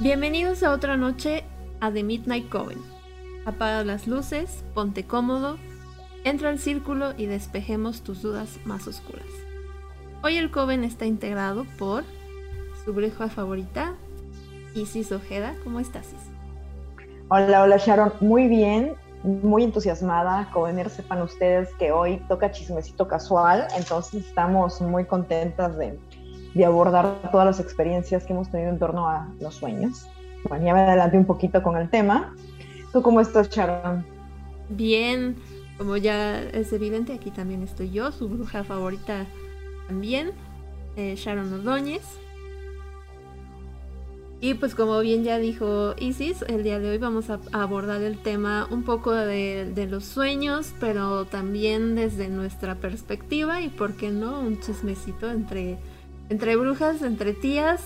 Bienvenidos a otra noche a The Midnight Coven. Apaga las luces, ponte cómodo, entra al círculo y despejemos tus dudas más oscuras. Hoy el Coven está integrado por su bruja favorita, Isis Ojeda. ¿Cómo estás, Isis? Hola, hola Sharon. Muy bien, muy entusiasmada. Covener, sepan ustedes que hoy toca chismecito casual, entonces estamos muy contentas de de abordar todas las experiencias que hemos tenido en torno a los sueños. Bueno, ya me adelanté un poquito con el tema. ¿Tú cómo estás, Sharon? Bien, como ya es evidente, aquí también estoy yo, su bruja favorita también, eh, Sharon Ordóñez. Y pues como bien ya dijo Isis, el día de hoy vamos a abordar el tema un poco de, de, los sueños, pero también desde nuestra perspectiva y, ¿por qué no?, un chismecito entre entre brujas, entre tías,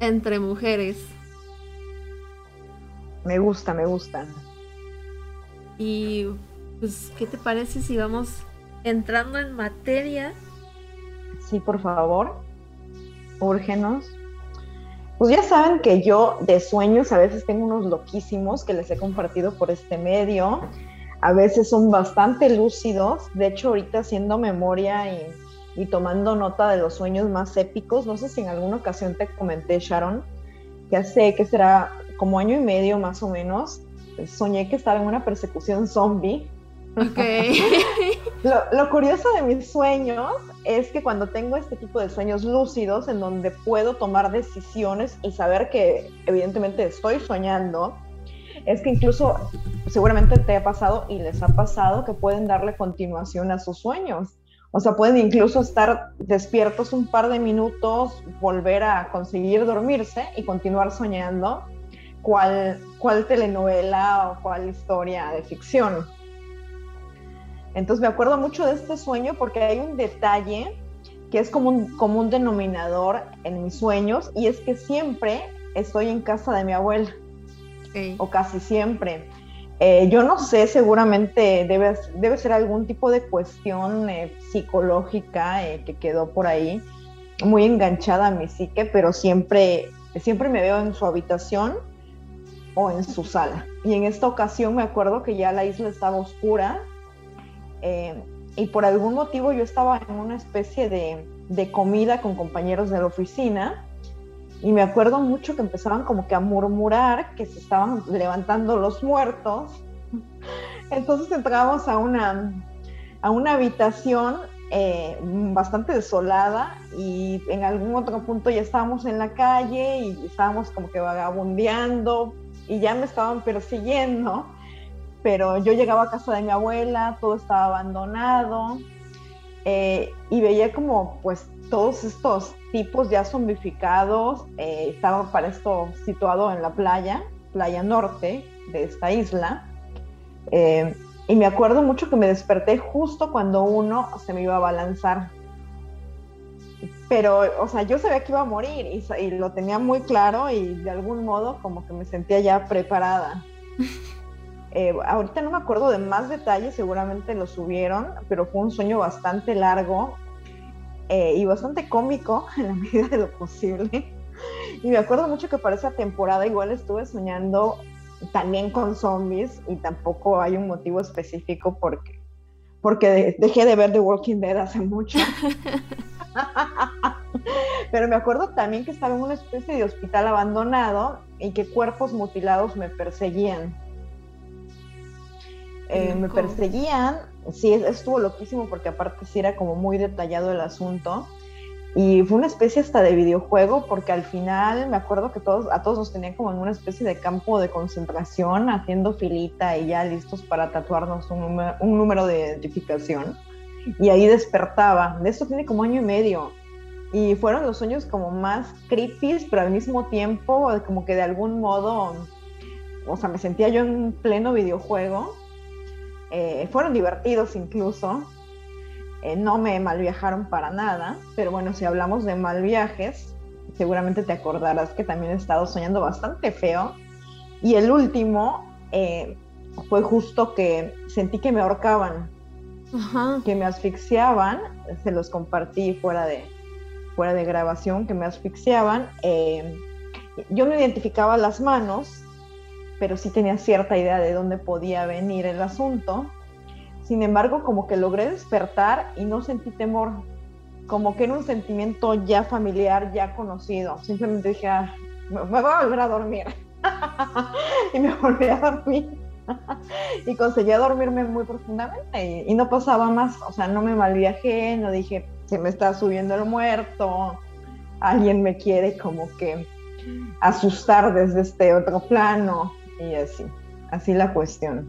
entre mujeres. Me gusta, me gusta. Y pues, ¿qué te parece si vamos entrando en materia? Sí, por favor. Úrgenos. Pues ya saben que yo de sueños a veces tengo unos loquísimos que les he compartido por este medio. A veces son bastante lúcidos. De hecho, ahorita haciendo memoria y y tomando nota de los sueños más épicos. No sé si en alguna ocasión te comenté, Sharon, que hace que será como año y medio más o menos, soñé que estaba en una persecución zombie. Okay. lo, lo, curioso de mis sueños es que cuando tengo este tipo de sueños lúcidos, en donde puedo tomar decisiones y saber que evidentemente estoy soñando, es que incluso seguramente te ha pasado y les ha pasado que pueden darle continuación a sus sueños. O sea, pueden incluso estar despiertos un par de minutos, volver a conseguir dormirse y continuar soñando cuál, cuál telenovela o cuál historia de ficción. Entonces me acuerdo mucho de este sueño porque hay un detalle que es como un, como un denominador en mis sueños y es que siempre estoy en casa de mi abuela. O casi siempre. Eh, yo no sé, seguramente debe, debe ser algún tipo de cuestión eh, psicológica eh, que quedó por ahí muy enganchada a mi psique, pero siempre, siempre me veo en su habitación o en su sala. Y en esta ocasión me acuerdo que ya la isla estaba oscura y por algún motivo yo estaba en una especie de, de comida con compañeros de la oficina y me acuerdo mucho que empezaban como que a murmurar que se estaban levantando los muertos. Entonces entramos a una, a una habitación eh, bastante desolada y en algún otro punto ya estábamos en la calle y estábamos como que vagabundeando y ya me estaban persiguiendo, pero yo llegaba a casa de mi abuela, todo estaba abandonado eh, y veía como pues todos estos tipos ya zombificados. Eh, estaba para esto situado en la playa, playa norte de esta isla. Eh, y me acuerdo mucho que me desperté justo cuando uno se me iba a balanzar. Pero, o sea, yo sabía que iba a morir y, y lo tenía muy claro y de algún modo como que me sentía ya preparada. Eh, ahorita no me acuerdo de más detalles, seguramente lo subieron, pero fue un sueño bastante largo eh, y bastante cómico en la medida de lo posible. Y me acuerdo mucho que para esa temporada igual estuve soñando también con zombies y tampoco hay un motivo específico porque, porque dejé de ver The Walking Dead hace mucho. Pero me acuerdo también que estaba en una especie de hospital abandonado y que cuerpos mutilados me perseguían. Eh, me perseguían sí, estuvo loquísimo porque aparte sí era como muy detallado el asunto. Y fue una especie hasta de videojuego porque al final me acuerdo que todos, a todos nos tenían como en una especie de campo de concentración, haciendo filita y ya listos para tatuarnos un número, un número de identificación. Y ahí despertaba. De esto tiene como año y medio. Y fueron los sueños como más creepy, pero al mismo tiempo como que de algún modo, o sea, me sentía yo en pleno videojuego eh, fueron divertidos incluso, eh, no me malviajaron para nada, pero bueno, si hablamos de mal viajes, seguramente te acordarás que también he estado soñando bastante feo. Y el último eh, fue justo que sentí que me ahorcaban, que me asfixiaban, se los compartí fuera de, fuera de grabación, que me asfixiaban. Yo no identificaba las manos, pero sí tenía cierta idea de dónde podía venir el asunto. Sin embargo, como que logré despertar y no sentí temor, como que era un sentimiento ya familiar, ya conocido. Simplemente dije, ah, me voy a volver a dormir. y me volví a dormir. y conseguía dormirme muy profundamente y, no pasaba más, o sea, no me malviajé, no dije, se me está subiendo el muerto, alguien me quiere como que asustar desde este otro plano y así, así la cuestión.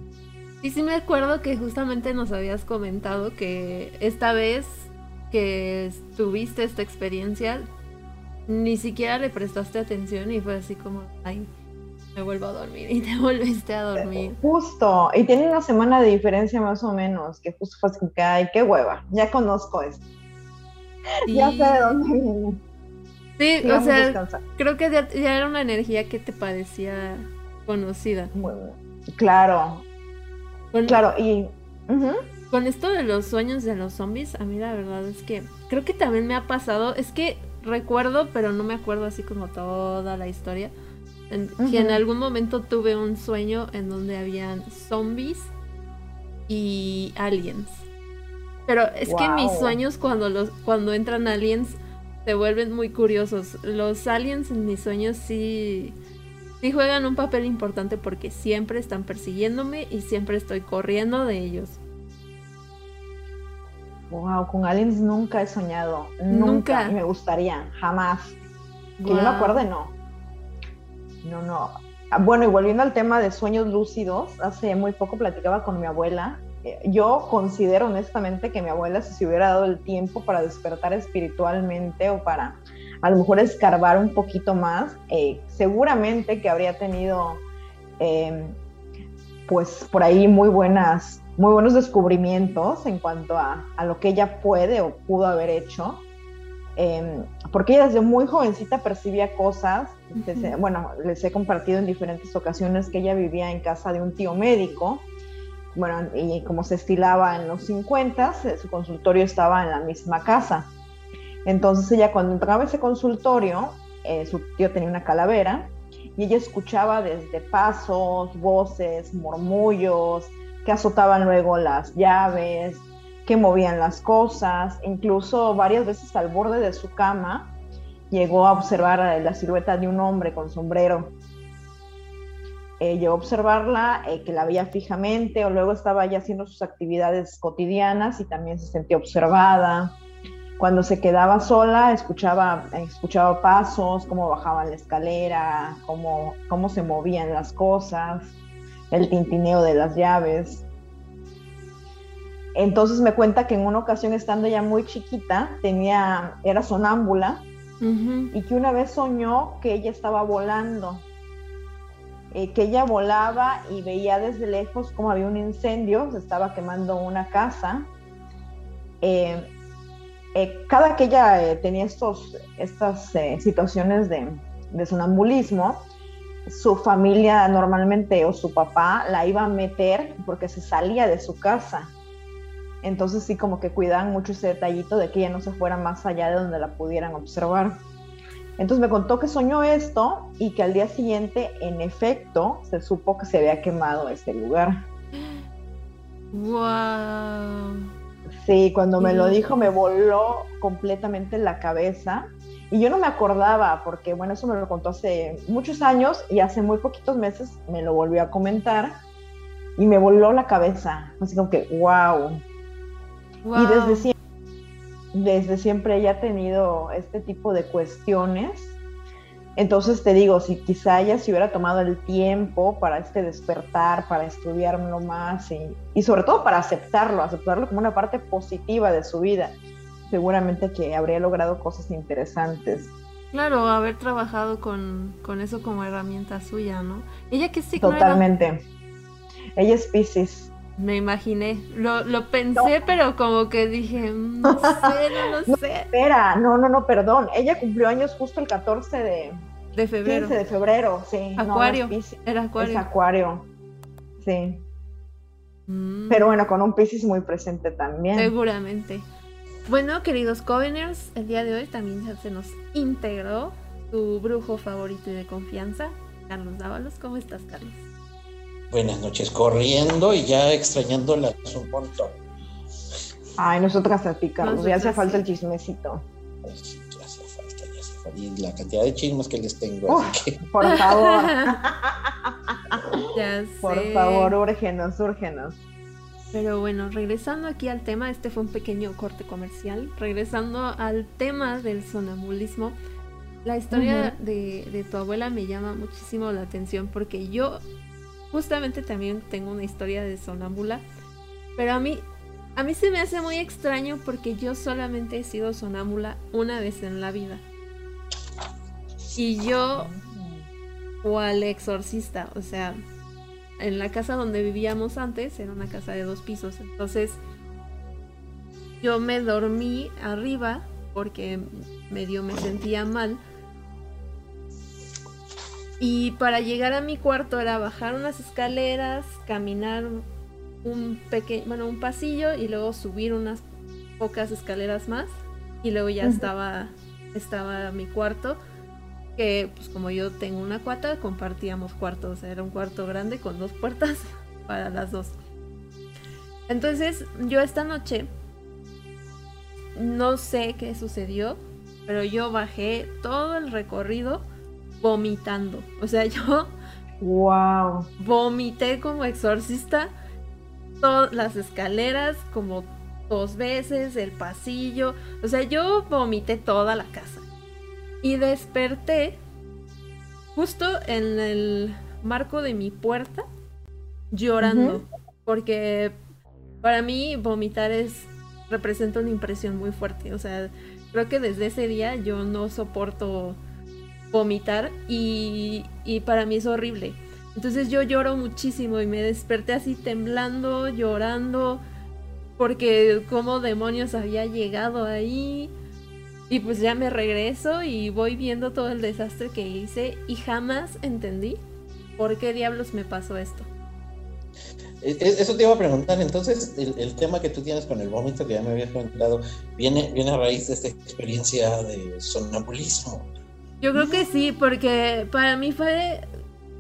Y sí me acuerdo que justamente nos habías comentado que esta vez que tuviste esta experiencia, ni siquiera le prestaste atención y fue así como, ay, me vuelvo a dormir y te volviste a dormir. Justo, y tiene una semana de diferencia más o menos, que justo fue así que, ay, qué hueva, ya conozco esto. Ya sé de dónde viene. Sí, o sea, creo que ya, era una energía que te parecía conocida. Claro. claro, y... Con esto de los sueños de los zombies, a mí la verdad es que creo que también me ha pasado, es que recuerdo, pero no me acuerdo así como toda la historia en, que en algún momento tuve un sueño en donde habían zombies y aliens. Pero es que mis sueños cuando los cuando entran aliens se vuelven muy curiosos. Los aliens en mis sueños sí sí juegan un papel importante porque siempre están persiguiéndome y siempre estoy corriendo de ellos. Wow, con aliens nunca he soñado. Nunca. Y me gustaría, jamás. Que yo me acuerde, no. No, no. Ah, bueno, y volviendo al tema de sueños lúcidos, hace muy poco platicaba con mi abuela. Eh, yo considero honestamente que mi abuela, si se hubiera dado el tiempo para despertar espiritualmente o para a lo mejor escarbar un poquito más, eh, seguramente que habría tenido, em, pues por ahí muy buenas, muy buenos descubrimientos en cuanto a, a lo que ella puede o pudo haber hecho. Em, porque ella desde muy jovencita percibía cosas, bueno, les he compartido en diferentes ocasiones que ella vivía en casa de un tío médico, bueno, y como se estilaba en los 50, su consultorio estaba en la misma casa. Entonces ella cuando entraba a ese consultorio, eh, su tío tenía una calavera y ella escuchaba desde pasos, voces, murmullos, que azotaban luego las llaves, que movían las cosas, incluso varias veces al borde de su cama llegó a observar la silueta de un hombre con sombrero. Eh, llegó a observarla, eh, que la veía fijamente, o luego estaba ya haciendo sus actividades cotidianas y también se sentía observada. Cuando se quedaba sola, escuchaba, escuchaba pasos, cómo bajaban la escalera, cómo, cómo se movían las cosas, el tintineo de las llaves. Entonces me cuenta que en una ocasión estando ya muy chiquita, tenía, era sonámbula y que una vez soñó que ella estaba volando, eh, que ella volaba y veía desde lejos como había un incendio, se estaba quemando una casa. Eh, eh, cada que ella tenía estos, estas situaciones de, de sonambulismo, su familia normalmente o su papá la iba a meter porque se salía de su casa entonces sí como que cuidaban mucho ese detallito de que ella no se fuera más allá de donde la pudieran observar. Entonces me contó que soñó esto y que al día siguiente, en efecto, se supo que se había quemado este lugar. ¡Wow! Sí, cuando me lo dijo me voló completamente la cabeza y yo no me acordaba porque, bueno, eso me lo contó hace muchos años y hace muy poquitos meses me lo volvió a comentar y me voló la cabeza. Así como que, wow, y desde siempre, desde siempre ella ha tenido este tipo de cuestiones. Entonces te digo, si quizá ella se hubiera tomado el tiempo para este despertar, para estudiarlo más y, y sobre todo para aceptarlo, aceptarlo como una parte positiva de su vida, seguramente que habría logrado cosas interesantes. Claro, haber trabajado con, con eso como herramienta suya, ¿no? Ella que sí. Totalmente. Ella es Pisces. Me imaginé, lo, lo pensé, pero como que dije, mm, no sé, no lo sé. Espera, no, no, no, perdón. Ella cumplió años justo el 14 de, de febrero. 15 de febrero, sí. Acuario. era Acuario. Es Acuario, sí. Mm. Pero bueno, con un Pisces muy presente también. Seguramente. Bueno, queridos Coveners, el día de hoy también se nos integró tu brujo favorito y de confianza, Carlos Dávalos. ¿Cómo estás, Carlos? Buenas noches, corriendo y ya extrañándola un montón. Ay, nosotras a ti, Carlos, ya hace falta el chismecito. sí, ya hace falta, ya hace falta. Y la cantidad de chismes que les tengo, así que... Por favor. ya sé. Por favor, úrgenos, úrgenos. Pero bueno, regresando aquí al tema, este fue un pequeño corte comercial. Regresando al tema del sonambulismo, la historia de, de, tu abuela me llama muchísimo la atención porque yo justamente también tengo una historia de sonámbula, pero a mí, a mí se me hace muy extraño porque yo solamente he sido sonámbula una vez en la vida. Y yo, o al exorcista, o sea, en la casa donde vivíamos antes, era una casa de dos pisos, entonces yo me dormí arriba porque medio me sentía mal y para llegar a mi cuarto era bajar unas escaleras, caminar un pequeño, bueno, un pasillo y luego subir unas pocas escaleras más. Y luego ya estaba estaba mi cuarto que pues como yo tengo una cuata compartíamos cuarto, o sea, era un cuarto grande con dos puertas para las dos. Entonces, yo esta noche no sé qué sucedió, pero yo bajé todo el recorrido vomitando. O sea, yo. ¡Wow! Vomité como exorcista todas las escaleras, como dos veces, el pasillo. O sea, yo vomité toda la casa. Y desperté justo en el marco de mi puerta llorando. Porque para mí vomitar es representa una impresión muy fuerte. O sea, creo que desde ese día yo no soporto vomitar y, para mí es horrible. Entonces yo lloro muchísimo y me desperté así temblando, llorando, porque como demonios había llegado ahí. Y pues ya me regreso y voy viendo todo el desastre que hice y jamás entendí por qué diablos me pasó esto. E, e, eso te iba a preguntar, entonces el, tema que tú tienes con el vómito que ya me habías comentado, ¿viene, viene a raíz de esta experiencia de sonambulismo? Yo creo que sí, porque para mí fue,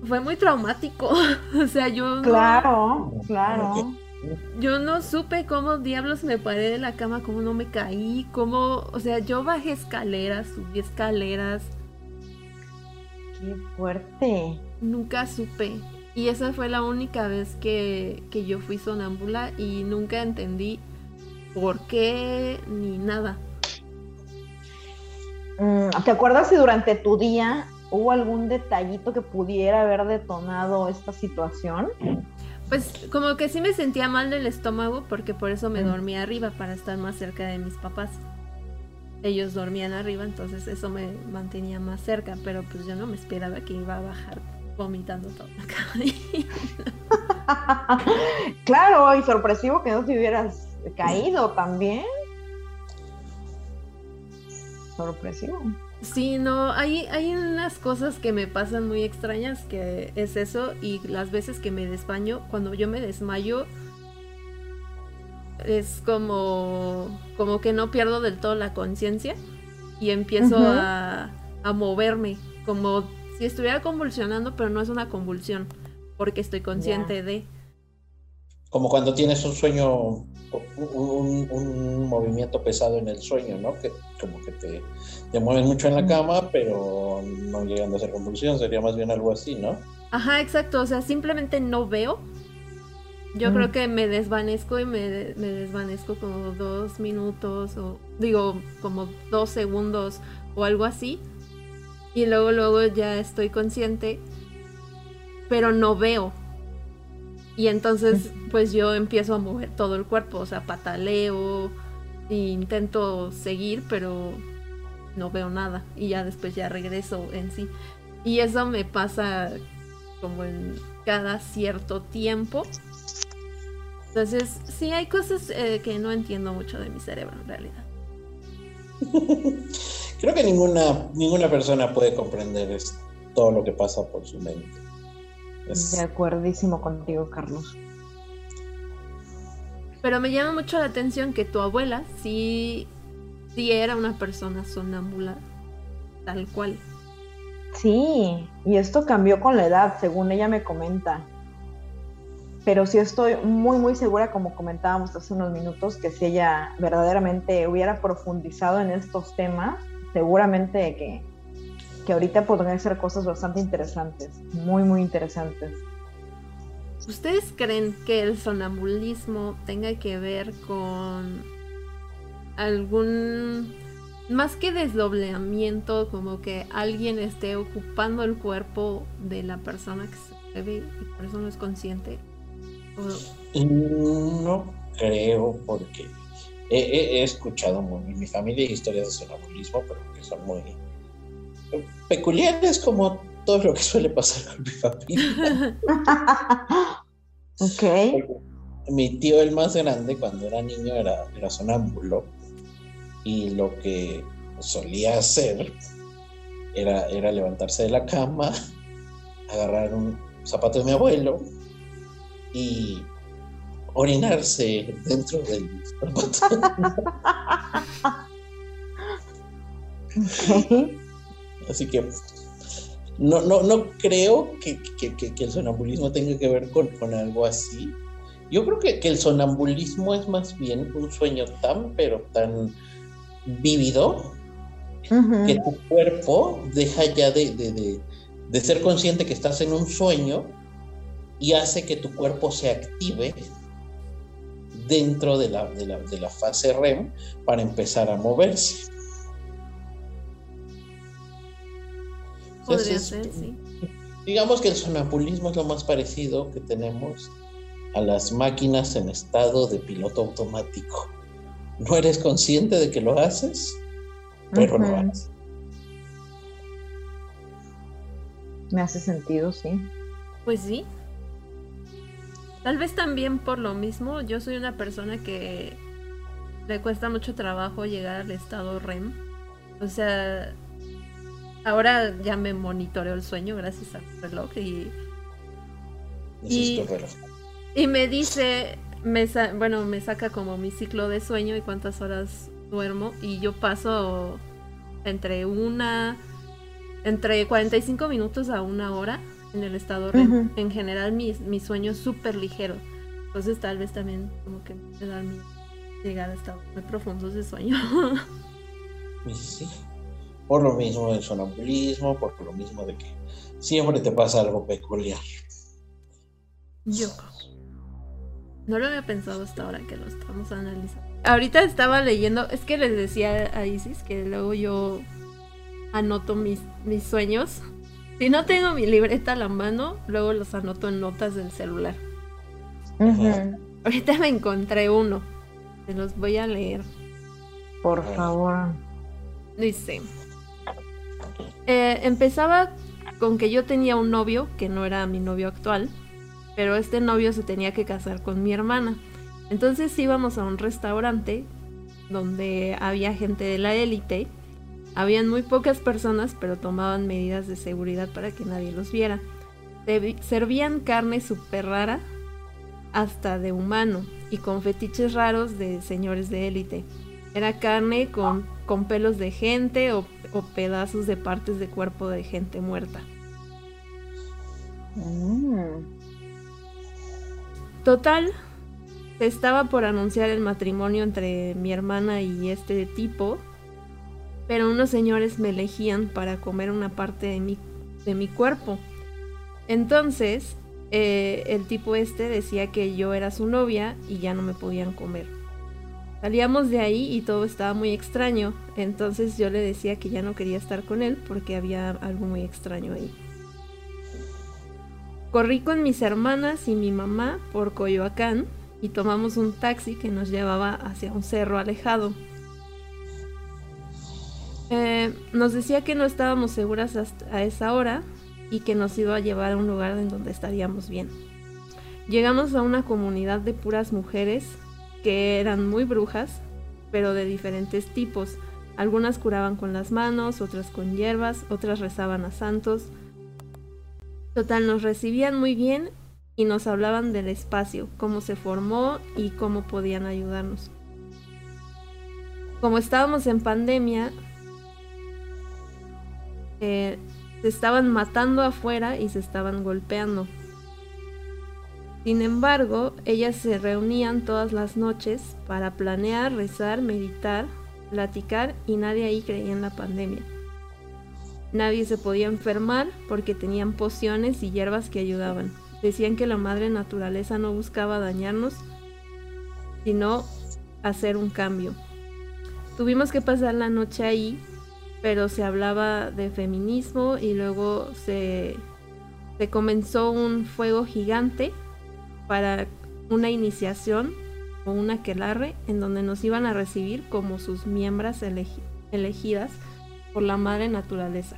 fue muy traumático. o sea, yo... Claro, claro. Yo no supe cómo diablos me paré de la cama, cómo no me caí, cómo... O sea, yo bajé escaleras, subí escaleras. Qué fuerte. Nunca supe. Y esa fue la única vez que, que yo fui sonámbula y nunca entendí por qué ni nada. Mm, ¿Te acuerdas si durante tu día hubo algún detallito que pudiera haber detonado esta situación? Pues como que sí me sentía mal del estómago porque por eso me mm. dormía arriba para estar más cerca de mis papás. Ellos dormían arriba, entonces eso me mantenía más cerca, pero pues yo no me esperaba que iba a bajar vomitando toda la claro, y sorpresivo que no te hubieras caído también sorpresivo. Sí, no, hay, hay unas cosas que me pasan muy extrañas que es eso y las veces que me desmayo, cuando yo me desmayo es como, como que no pierdo del todo la conciencia y empiezo a, a moverme, como si estuviera convulsionando, pero no es una convulsión, porque estoy consciente de... Como cuando tienes un sueño un, movimiento pesado en el sueño, ¿no? Que como que te, te mueves mucho en la cama, pero no llegando a ser convulsión, sería más bien algo así, ¿no? Ajá, exacto, o sea, simplemente no veo. Yo creo que me desvanezco y me, me, desvanezco como dos minutos o digo como dos segundos o algo así. Y luego, luego ya estoy consciente, pero no veo. Y entonces, pues yo empiezo a mover todo el cuerpo, o sea, pataleo, e intento seguir, pero no veo nada. Y ya después ya regreso en sí. Y eso me pasa como en cada cierto tiempo. Entonces, sí hay cosas eh, que no entiendo mucho de mi cerebro en realidad. Creo que ninguna, ninguna persona puede comprender todo lo que pasa por su mente. De acuerdísimo contigo, Carlos. Pero me llama mucho la atención que tu abuela sí, sí era una persona sonámbula, tal cual. Sí, y esto cambió con la edad, según ella me comenta. Pero sí estoy muy, muy segura, como comentábamos hace unos minutos, que si ella verdaderamente hubiera profundizado en estos temas, seguramente que, que ahorita podrían ser cosas bastante interesantes, muy, muy interesantes. ¿Ustedes creen que el sonambulismo tenga que ver con algún más que desdoblamiento, como que alguien esté ocupando el cuerpo de la persona que se ve y por eso no es consciente? No creo, porque he, escuchado en mi familia historias de sonambulismo, pero que son muy peculiares, como todo lo que suele pasar con mi familia. ok. Mi tío, el más grande, cuando era niño, era, era sonámbulo y lo que solía hacer era, era levantarse de la cama, agarrar un zapato de mi abuelo y orinarse dentro del zapato. Así que no, no, no creo que, el sonambulismo tenga que ver con, algo así. Yo creo que, que, el sonambulismo es más bien un sueño tan, pero tan vívido que tu cuerpo deja ya de, ser consciente que estás en un sueño y hace que tu cuerpo se active dentro de la, de la, fase REM para empezar a moverse. Podría ser, sí. Digamos que el sonambulismo es lo más parecido que tenemos a las máquinas en estado de piloto automático no eres consciente de que lo haces, pero lo haces. Me hace sentido, sí. Pues sí. Tal vez también por lo mismo, yo soy una persona que le cuesta mucho trabajo llegar al estado REM. O sea, ahora ya me monitoreo el sueño gracias al reloj y... Y, y me dice, me bueno, me saca como mi ciclo de sueño y cuántas horas duermo y yo paso entre una entre 45 minutos a una hora en el estado REM. En general mi, mi sueño es súper ligero. Entonces tal vez también como que me da mi llegar a estados muy profundos de sueño. sí. Por lo mismo del sonambulismo, por lo mismo de que siempre te pasa algo peculiar. Yo no lo había pensado hasta ahora que lo estamos analizando. Ahorita estaba leyendo, es que les decía a Isis que luego yo anoto mis, mis sueños. Si no tengo mi libreta a la mano, luego los anoto en notas del celular. Ahorita me encontré uno. Se los voy a leer. Por favor. Dice. Eh, empezaba con que yo tenía un novio, que no era mi novio actual, pero este novio se tenía que casar con mi hermana. Entonces íbamos a un restaurante donde había gente de la élite. Habían muy pocas personas, pero tomaban medidas de seguridad para que nadie los viera. Servían carne súper rara, hasta de humano, y con fetiches raros de señores de élite. Era carne con, con pelos de gente o, pedazos de partes de cuerpo de gente muerta. Mm. Total, estaba por anunciar el matrimonio entre mi hermana y este tipo, pero unos señores me elegían para comer una parte de mi, de mi cuerpo. Entonces, eh, el tipo este decía que yo era su novia y ya no me podían comer. Salíamos de ahí y todo estaba muy extraño, entonces yo le decía que ya no quería estar con él porque había algo muy extraño ahí. Corrí con mis hermanas y mi mamá por Coyoacán y tomamos un taxi que nos llevaba hacia un cerro alejado. Eh, nos decía que no estábamos seguras hasta a esa hora y que nos iba a llevar a un lugar en donde estaríamos bien. Llegamos a una comunidad de puras mujeres que eran muy brujas, pero de diferentes tipos. Algunas curaban con las manos, otras con hierbas, otras rezaban a santos, Total, nos recibían muy bien y nos hablaban del espacio, cómo se formó y cómo podían ayudarnos. Como estábamos en pandemia, eh, se estaban matando afuera y se estaban golpeando. Sin embargo, ellas se reunían todas las noches para planear, rezar, meditar, platicar y nadie ahí creía en la pandemia. Nadie se podía enfermar porque tenían pociones y hierbas que ayudaban. Decían que la madre naturaleza no buscaba dañarnos, sino hacer un cambio. Tuvimos que pasar la noche ahí, pero se hablaba de feminismo y luego se, se comenzó un fuego gigante para una iniciación o una aquelarre en donde nos iban a recibir como sus miembros elegidas por la madre naturaleza.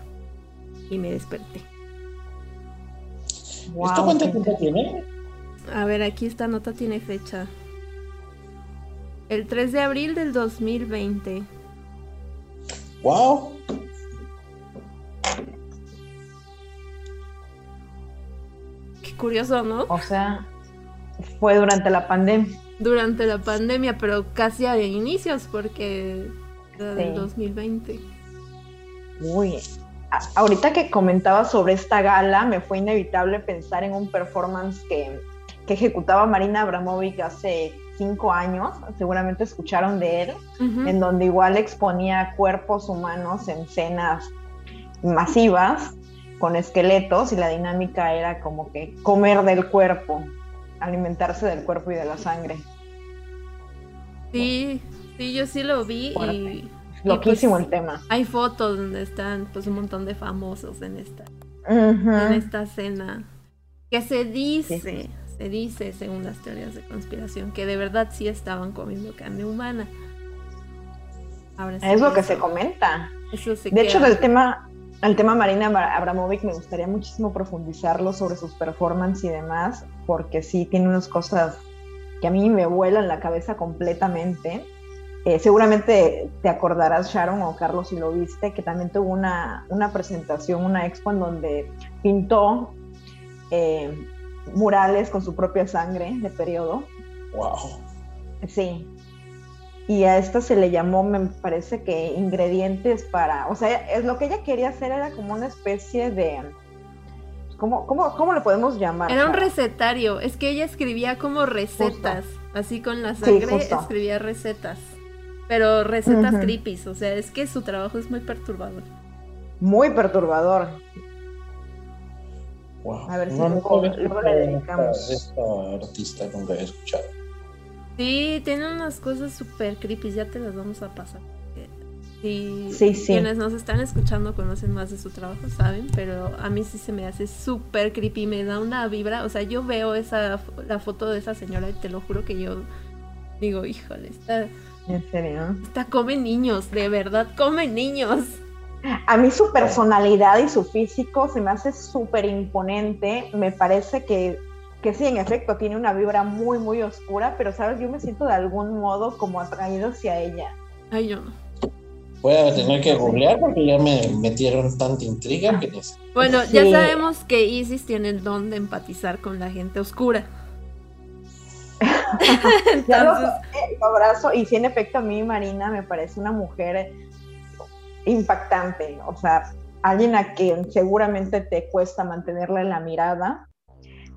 Y me desperté. ¿Esto cuánto tiempo tiene? A ver, aquí esta nota tiene fecha. El 3 de abril del 2020. ¡Wow! Qué curioso, ¿no? O sea, fue durante la pandemia. Durante la pandemia, pero casi a inicios, porque era del 2020. Uy, ahorita que comentaba sobre esta gala, me fue inevitable pensar en un performance que, que ejecutaba Marina Abramovic hace cinco años, seguramente escucharon de él, en donde igual exponía cuerpos humanos en escenas masivas con esqueletos y la dinámica era como que comer del cuerpo, alimentarse del cuerpo y de la sangre. Sí, sí, yo sí lo vi y... Loquísimo pues el tema. Hay fotos donde están pues un montón de famosos en esta, en esta escena. Que se dice, se dice, según las teorías de conspiración, que de verdad sí estaban comiendo carne humana. es lo que se comenta. de hecho, del tema, el tema Marina Abramovic me gustaría muchísimo profundizarlo sobre sus performances y demás, porque sí tiene unas cosas que a mí me vuelan la cabeza completamente. Eh, seguramente te acordarás, Sharon o Carlos, si lo viste, que también tuvo una, una presentación, una expo en donde pintó eh, murales con su propia sangre de periodo. Wow. Sí. Y a esta se le llamó, me parece que ingredientes para, o sea, es lo que ella quería hacer era como una especie de, ¿cómo, cómo, cómo le podemos llamar? Era un recetario, es que ella escribía como recetas, así con la sangre escribía recetas, pero recetas creepy, o sea, es que su trabajo es muy perturbador. Muy perturbador. A ver si luego, le dedicamos. Esta artista nunca he escuchado. Sí, tiene unas cosas súper creepy, ya te las vamos a pasar. Si sí, sí. quienes nos están escuchando conocen más de su trabajo, saben, pero a mí sí se me hace súper creepy, me da una vibra, o sea, yo veo esa la foto de esa señora y te lo juro que yo digo, híjole, está... ¿En serio? Está come niños, de verdad, come niños. A mí su personalidad y su físico se me hace súper imponente. Me parece que, que sí, en efecto, tiene una vibra muy, muy oscura, pero, ¿sabes? Yo me siento de algún modo como atraído hacia ella. Ay, yo no. Voy a tener que googlear porque ya me metieron tanta intriga que Bueno, ya sabemos que Isis tiene el don de empatizar con la gente oscura. Entonces... abrazo y sí, en efecto, a mí Marina me parece una mujer impactante, o sea, alguien a quien seguramente te cuesta mantenerla en la mirada.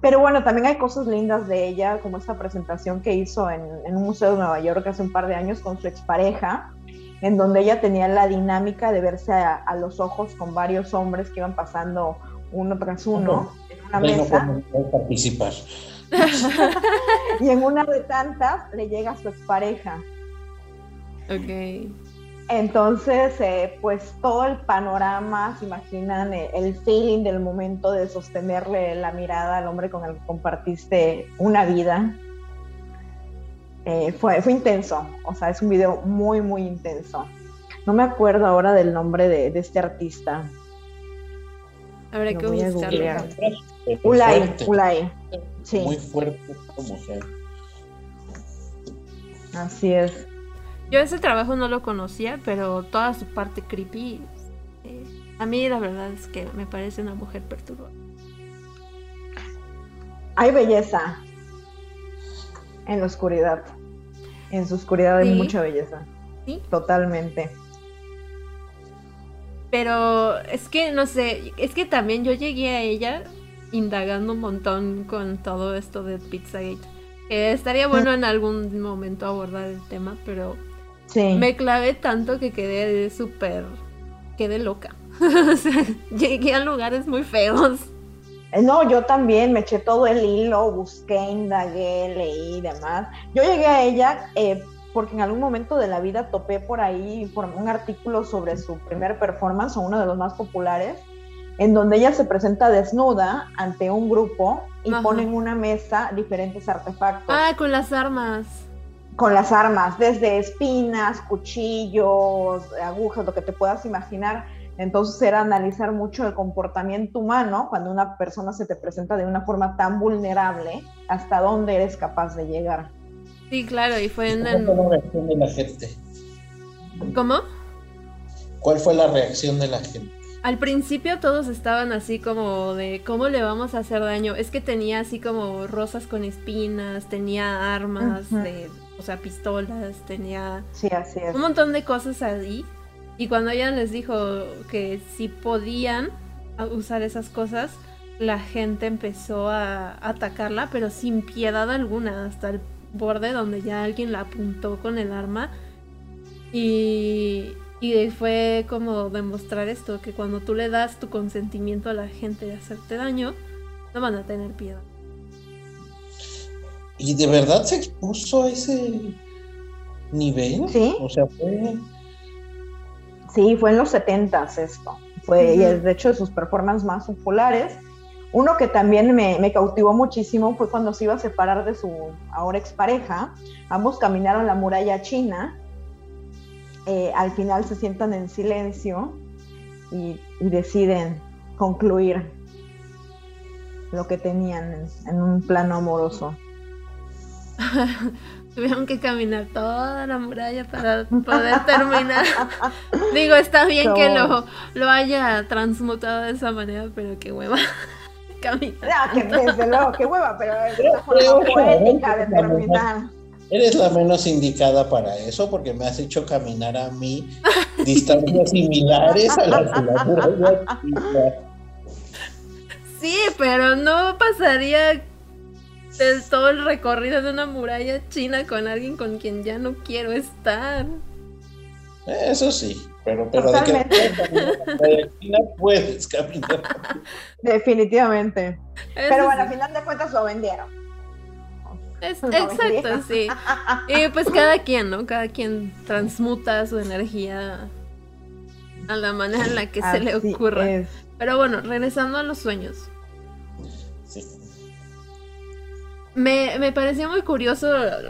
Pero bueno, también hay cosas lindas de ella, como esta presentación que hizo en, un museo de Nueva York hace un par de años con su expareja, en donde ella tenía la dinámica de verse a, los ojos con varios hombres que iban pasando uno tras uno en una mesa. participar. y en una de tantas le llega a su expareja. Ok. Entonces, eh, pues todo el panorama, se imaginan eh, el feeling del momento de sostenerle la mirada al hombre con el que compartiste una vida. Eh, fue, fue intenso, o sea, es un video muy, muy intenso. No me acuerdo ahora del nombre de, este artista. Habrá que buscarlo. Ulay, Ulay. Sí. Muy fuerte como sea. Así es. Yo ese trabajo no lo conocía, pero toda su parte creepy, eh, a mí la verdad es que me parece una mujer perturbada. Hay belleza en la oscuridad. En su oscuridad hay mucha belleza. ¿Sí? Totalmente. Pero es que, no sé, es que también yo llegué a ella indagando un montón con todo esto de Pizzagate. Eh, estaría bueno en algún momento abordar el tema, pero me clavé tanto que quedé súper... quedé loca. o sea, llegué a lugares muy feos. Eh, no, yo también me eché todo el hilo, busqué, indagué, leí y demás. Yo llegué a ella eh, porque en algún momento de la vida topé por ahí por un artículo sobre su primer performance, o uno de los más populares, en donde ella se presenta desnuda ante un grupo y pone en una mesa diferentes artefactos. Ah, con las armas. Con las armas, desde espinas, cuchillos, agujas, lo que te puedas imaginar. Entonces era analizar mucho el comportamiento humano cuando una persona se te presenta de una forma tan vulnerable, hasta dónde eres capaz de llegar. Sí, claro, y fue en... ¿Cuál fue la reacción de la gente? ¿Cómo? ¿Cuál fue la reacción de la gente? Al principio todos estaban así como de cómo le vamos a hacer daño. Es que tenía así como rosas con espinas, tenía armas de, o sea, pistolas, tenía sí, así es. un montón de cosas ahí. Y cuando ella les dijo que si podían usar esas cosas, la gente empezó a atacarla, pero sin piedad alguna, hasta el borde donde ya alguien la apuntó con el arma. Y, y fue como demostrar esto, que cuando tú le das tu consentimiento a la gente de hacerte daño, no van a tener piedad. ¿Y de verdad se expuso a ese nivel? Sí. O sea, fue... Sí, fue en los 70 esto. Fue, y es de hecho de sus performances más populares. Uno que también me, me, cautivó muchísimo fue cuando se iba a separar de su ahora expareja. Ambos caminaron la muralla china eh, al final se sientan en silencio y, deciden concluir lo que tenían en, un plano amoroso. Tuvieron que caminar toda la muralla para poder terminar. Digo, está bien que lo, lo haya transmutado de esa manera, pero qué hueva. caminar. que desde luego, qué hueva, pero es una forma poética de terminar. Eres la menos indicada para eso porque me has hecho caminar a mí distancias similares a las de la muralla Sí, pero no pasaría del todo el recorrido de una muralla china con alguien con quien ya no quiero estar. Eso sí, pero, pero de que China puedes caminar. Definitivamente. pero bueno, al final de cuentas lo vendieron exacto, sí. Y pues cada quien, ¿no? Cada quien transmuta su energía a la manera en la que se le ocurra. Pero bueno, regresando a los sueños. Me, me pareció muy curioso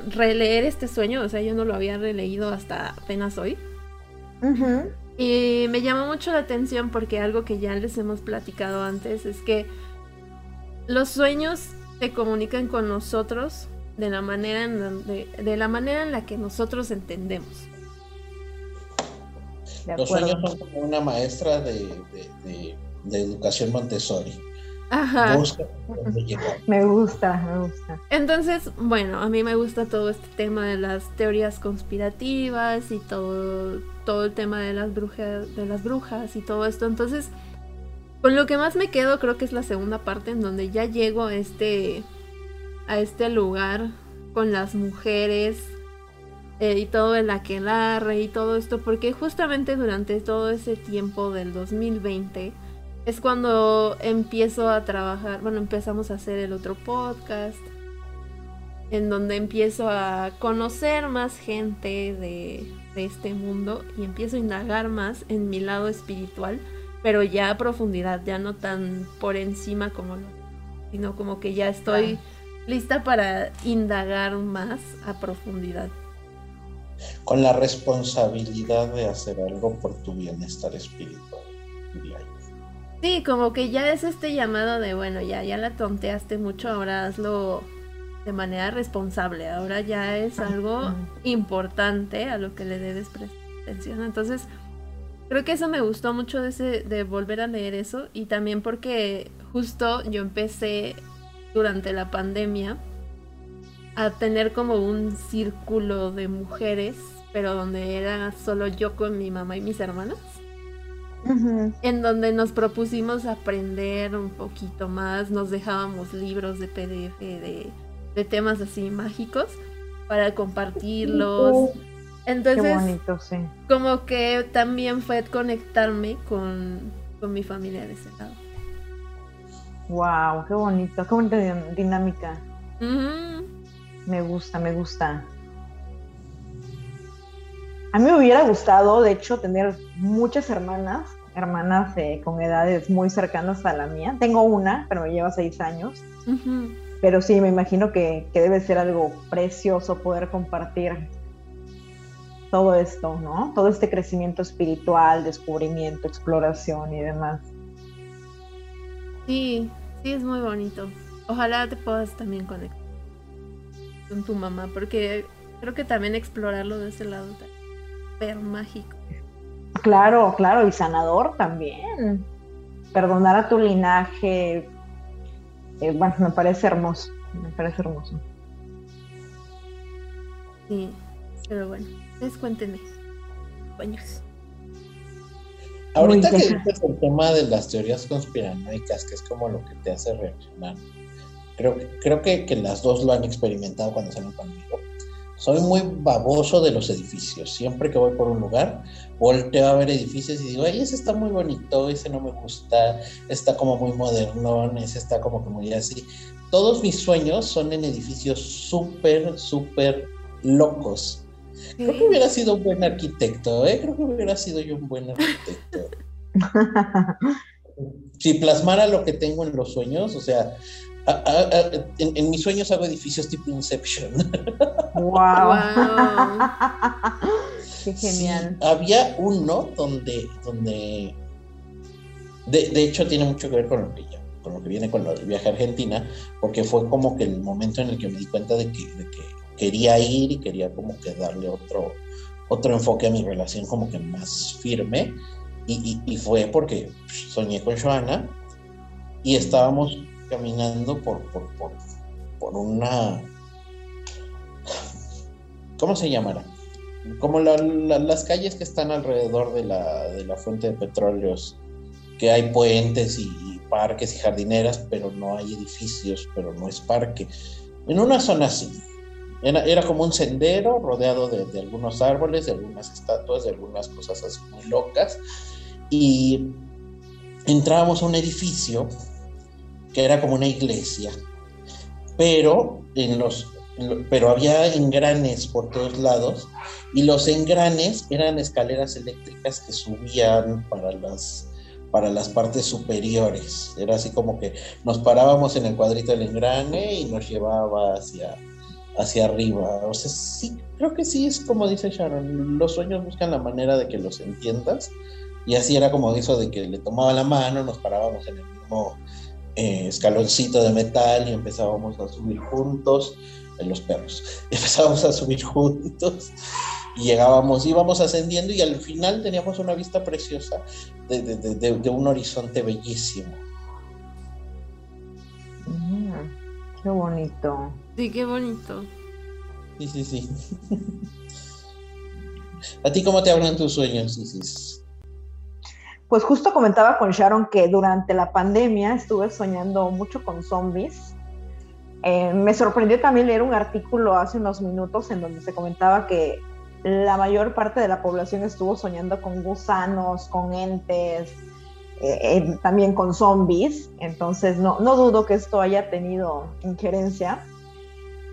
releer este sueño, o sea, yo no lo había releído hasta apenas hoy. Y me llamó mucho la atención porque algo que ya les hemos platicado antes es que los sueños se comunican con nosotros de la manera en, de, la, manera en la que nosotros entendemos. Los sueños son como una maestra de, educación Montessori. Ajá. me gusta, me gusta. Entonces, bueno, a mí me gusta todo este tema de las teorías conspirativas y todo, todo el tema de las brujas, de las brujas y todo esto. Entonces, con lo que más me quedo creo que es la segunda parte en donde ya llego a este a este lugar con las mujeres eh, y todo el aquelarre y todo esto, porque justamente durante todo ese tiempo del 2020 es cuando empiezo a trabajar, bueno, empezamos a hacer el otro podcast, en donde empiezo a conocer más gente de, de este mundo y empiezo a indagar más en mi lado espiritual, pero ya a profundidad, ya no tan por encima como lo, sino como que ya estoy lista para indagar más a profundidad. Con la responsabilidad de hacer algo por tu bienestar espiritual, Sí, como que ya es este llamado de, bueno, ya, ya la tonteaste mucho, ahora hazlo de manera responsable, ahora ya es algo importante a lo que le debes prestar atención. Entonces, creo que eso me gustó mucho de, ese, de volver a leer eso y también porque justo yo empecé durante la pandemia a tener como un círculo de mujeres, pero donde era solo yo con mi mamá y mis hermanas. En donde nos propusimos aprender un poquito más, nos dejábamos libros de PDF de, de temas así mágicos para compartirlos. Entonces, bonito, sí. como que también fue conectarme con, con mi familia de ese lado. Wow, qué bonito, qué bonita dinámica. Me gusta, me gusta. A mí me hubiera gustado, de hecho, tener muchas hermanas, hermanas con edades muy cercanas a la mía. Tengo una, pero me lleva seis años. Pero sí, me imagino que, que, debe ser algo precioso poder compartir todo esto, ¿no? Todo este crecimiento espiritual, descubrimiento, exploración y demás. Sí, sí, es muy bonito. Ojalá te puedas también conectar con tu mamá, porque creo que también explorarlo de ese lado súper mágico. Claro, claro, y sanador también. Perdonar a tu linaje, eh, bueno, me parece hermoso, me parece hermoso. Sí, pero bueno, ustedes cuéntenme, sueños. Ahorita que dices el tema de las teorías conspiranoicas, que es como lo que te hace reaccionar, creo, creo que, que las dos lo han experimentado cuando salen conmigo soy muy baboso de los edificios. Siempre que voy por un lugar, volteo a ver edificios y digo, ay, ese está muy bonito, ese no me gusta, está como muy moderno, ese está como que muy así. Todos mis sueños son en edificios súper, súper locos. Creo que hubiera sido un buen arquitecto, ¿eh? Creo que hubiera sido yo un buen arquitecto. si plasmara lo que tengo en los sueños, o sea, en, mis sueños hago edificios tipo Inception. ¡Wow! ¡Qué genial! había uno donde, donde de, hecho tiene mucho que ver con lo que, con lo que viene con el viaje a Argentina, porque fue como que el momento en el que me di cuenta de que, quería ir y quería como que darle otro, otro enfoque a mi relación como que más firme. Y, y fue porque soñé con Joana y estábamos caminando por, por, por, una... ¿Cómo se llamará? Como las calles que están alrededor de la, de la fuente de petróleos, que hay puentes y, parques y jardineras, pero no hay edificios, pero no es parque. En una zona así. Era, era como un sendero rodeado de, de, algunos árboles, de algunas estatuas, de algunas cosas así muy locas. Y entrábamos a un edificio que era como una iglesia, pero, en los, pero había engranes por todos lados y los engranes eran escaleras eléctricas que subían para las, para las partes superiores. Era así como que nos parábamos en el cuadrito del engrane y nos llevaba hacia, hacia arriba. O sea, sí, creo que sí es como dice Sharon, los sueños buscan la manera de que los entiendas. Y así era como eso de que le tomaba la mano, nos parábamos en el mismo eh, escaloncito de metal y empezábamos a subir juntos, en los perros, empezábamos a subir juntos y llegábamos, íbamos ascendiendo y al final teníamos una vista preciosa de, un horizonte bellísimo. Mm, qué bonito. Sí, qué bonito. Sí, sí, sí. ¿A ti cómo te hablan tus sueños, sí pues justo comentaba con Sharon que durante la pandemia estuve soñando mucho con zombies. Eh, me sorprendió también leer un artículo hace unos minutos en donde se comentaba que la mayor parte de la población estuvo soñando con gusanos, con entes, eh, eh, también con zombies. Entonces no, no dudo que esto haya tenido injerencia.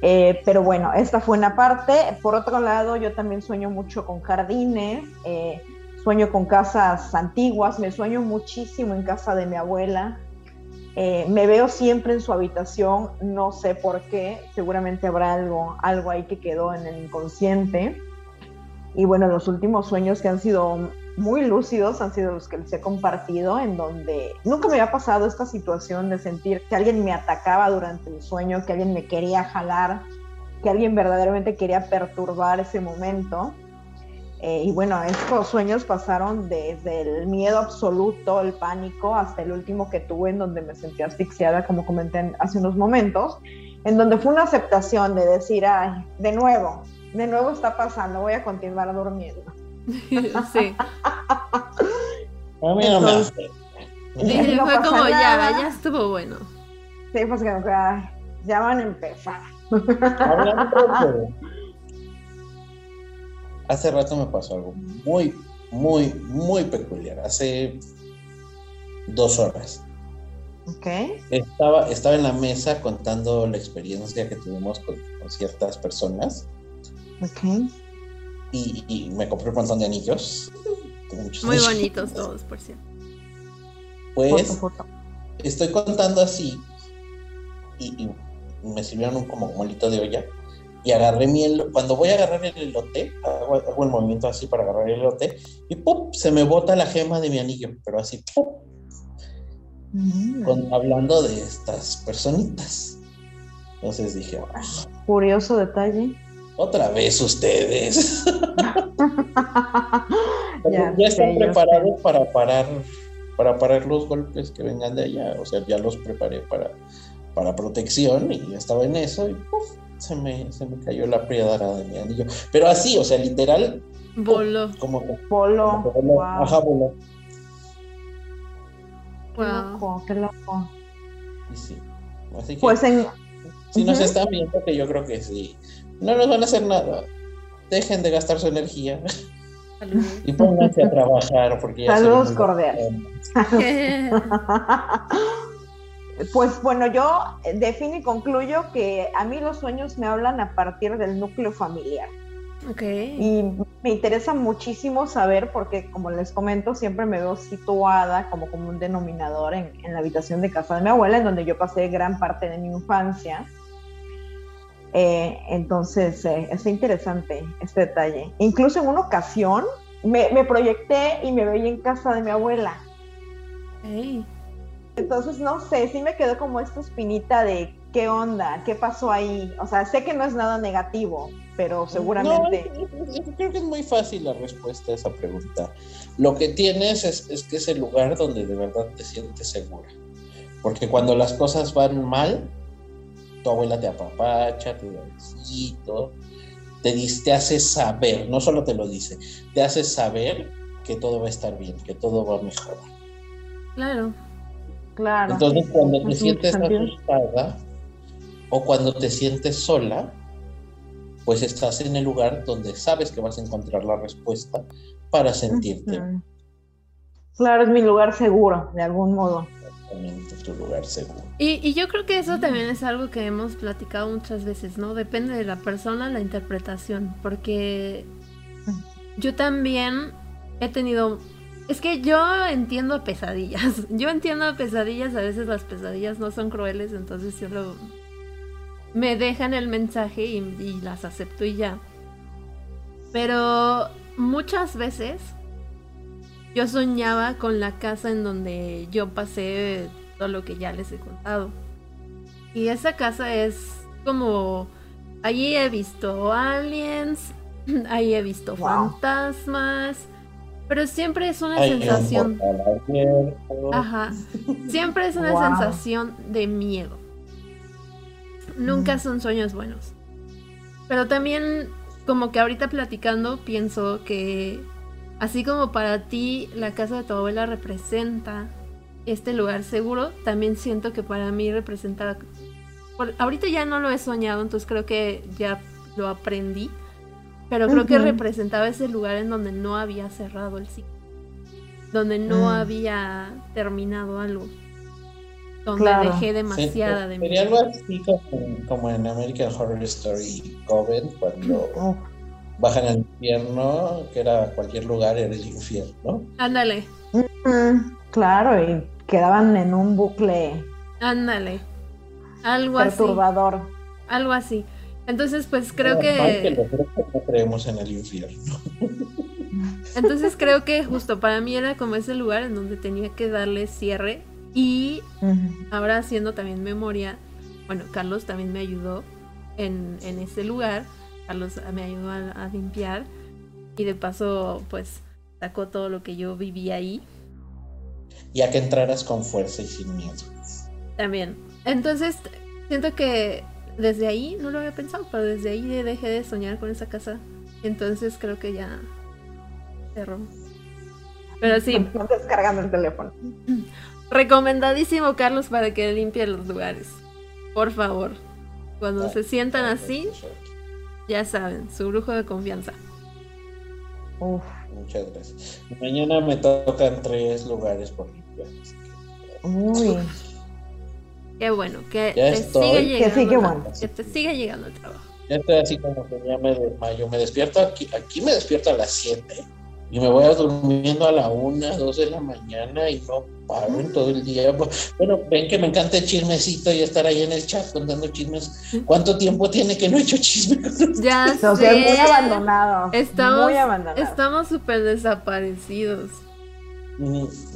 pero bueno, esta fue una parte. Por otro lado, yo también sueño mucho con jardines sueño con casas antiguas, me sueño muchísimo en casa de mi abuela. Eh, me veo siempre en su habitación, no sé por qué, seguramente habrá algo, algo ahí que quedó en el inconsciente. Y bueno, los últimos sueños que han sido muy lúcidos han sido los que les he compartido, en donde nunca me había pasado esta situación de sentir que alguien me atacaba durante el sueño, que alguien me quería jalar, que alguien verdaderamente quería perturbar ese momento. Eh, y bueno, estos sueños pasaron desde el miedo absoluto, el pánico, hasta el último que tuve en donde me sentí asfixiada, como comenté hace unos momentos, en donde fue una aceptación de decir, ay, de nuevo, de nuevo está pasando, voy a continuar durmiendo. Sí. Entonces-. Sí, No fue como ya, nada. ya estuvo bueno. Sí, pues que ay, ya van a empezar. Hace rato me pasó algo muy, muy, muy peculiar. Hace dos horas. Ok. Estaba, estaba en la mesa contando la experiencia que tuvimos con, con ciertas personas Ok. y, y me compré un montón de anillos. Muy anillos. bonitos todos, por cierto. Pues Foto, foto. estoy contando así y, y me sirvieron un como molito de olla y agarré mi elo- cuando voy a agarrar el elote hago, hago el movimiento así para agarrar el elote y ¡pum! se me bota la gema de mi anillo pero así ¡pum! Mm, con- hablando de estas personitas entonces dije "Ah, Curioso detalle. otra vez ustedes ya, están preparados para parar para parar los golpes que vengan de allá o sea ya los preparé para para protección y ya estaba en eso y ¡puf! Se me, se me cayó la piedra de mi anillo pero así o sea literal Voló. como que voló. Wow. ajá voló Qué Wow. loco, qué loco. y sí así que Pues en. si nos están viendo que yo creo que sí no nos van a hacer nada dejen de gastar su energía Salud. y pónganse a trabajar porque ya Saludos cordiales. Pues bueno, yo defino y concluyo que a mí los sueños me hablan a partir del núcleo familiar. ok. Y me interesa muchísimo saber, porque como les comento, siempre me veo situada como, como un denominador en, en la habitación de casa de mi abuela, en donde yo pasé gran parte de mi infancia. Eh, entonces, eh, es interesante este detalle. Incluso en una ocasión me, me proyecté y me veía en casa de mi abuela. Ey. Entonces, no sé, sí me quedó como esta espinita de qué onda, qué pasó ahí. O sea, sé que no es nada negativo, pero seguramente... No, creo que es muy fácil la respuesta a esa pregunta. Lo que tienes es, es que es el lugar donde de verdad te sientes segura. Porque cuando las cosas van mal, tu abuela te apapacha, te da besito, te, dice- te hace saber, no solo te lo dice, te hace saber que todo va a estar bien, que todo va a mejorar. Claro. Claro. Entonces, cuando te sientes sentido. asustada o cuando te sientes sola, pues estás en el lugar donde sabes que vas a encontrar la respuesta para sentirte. Claro, es mi lugar seguro, de algún modo. en tu lugar seguro. Y, y yo creo que eso también es algo que hemos platicado muchas veces, ¿no? Depende de la persona, la interpretación, porque yo también he tenido... Es que yo entiendo pesadillas, yo entiendo pesadillas, a veces las pesadillas no son crueles, entonces solo me dejan el mensaje y, y las acepto y ya. Pero muchas veces yo soñaba con la casa en donde yo pasé todo lo que ya les he contado. Y esa casa es como... Allí he visto aliens, ahí he visto Wow. fantasmas, pero siempre es una sensación... Ajá. Siempre es una Wow. sensación de miedo. Nunca Mm. son sueños buenos. Pero también, como que ahorita platicando, pienso que así como para ti la casa de tu abuela representa este lugar seguro, también siento que para mí representa... por- ahorita ya no lo he soñado, entonces creo que ya lo aprendí. Pero creo que representaba ese lugar en donde no había cerrado el ciclo. Donde no Mm. había terminado algo. Donde Claro. dejé Sí, demasiada de mí. Sería algo así como, como en American Horror Story Coven, cuando bajan al infierno, que era cualquier lugar, era el infierno. Ándale, claro, y quedaban en un bucle ándale. Algo así. perturbador. Algo así. Entonces, pues creo Mal que que. los grupos no creemos en el infierno. Entonces creo que justo para mí era como ese lugar en donde tenía que darle cierre. Y ahora haciendo también memoria, bueno, Carlos también me ayudó en, en ese lugar. Carlos me ayudó a, a limpiar. Y de paso, pues sacó todo lo que yo viví ahí Y a que entraras con fuerza y sin miedo. también. Entonces, siento que desde ahí, no lo había pensado, pero desde ahí dejé de soñar con esa casa. Entonces creo que ya cerró. Pero sí. Descargando el teléfono. Recomendadísimo, Carlos, para que limpie los lugares. Por favor. Cuando se sientan así, ya saben, su brujo de confianza. Uf. Muchas gracias. Mañana me tocan tres lugares por limpiar. Uy. Qué bueno, que te siga llegando. Que, te siga llegando el trabajo. Ya estoy así como que ya me, yo me despierto aquí, aquí me despierto a las 7 y me voy a durmiendo a la 1, 2 de la mañana y no paro en todo el día. Bueno, ven que me encanta el chismecito y estar ahí en el chat contando chismes. ¿Cuánto tiempo tiene que no he hecho chisme? Ya sé. muy abandonado. Estamos, muy abandonado. Estamos súper desaparecidos.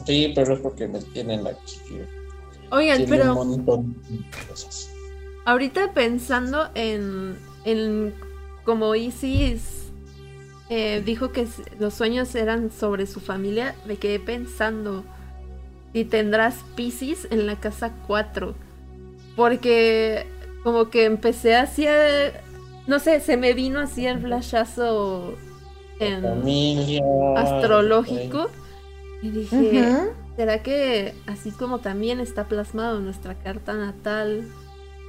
Sí, pero es porque me tienen aquí. Oigan, pero... Ahorita pensando en, en como Isis eh, dijo que los sueños eran sobre su familia, me quedé pensando si tendrás Pisces en la casa 4. Porque como que empecé así a, no sé, se me vino así el flashazo en astrológico. Y dije, ¿será que así como también está plasmado en nuestra carta natal,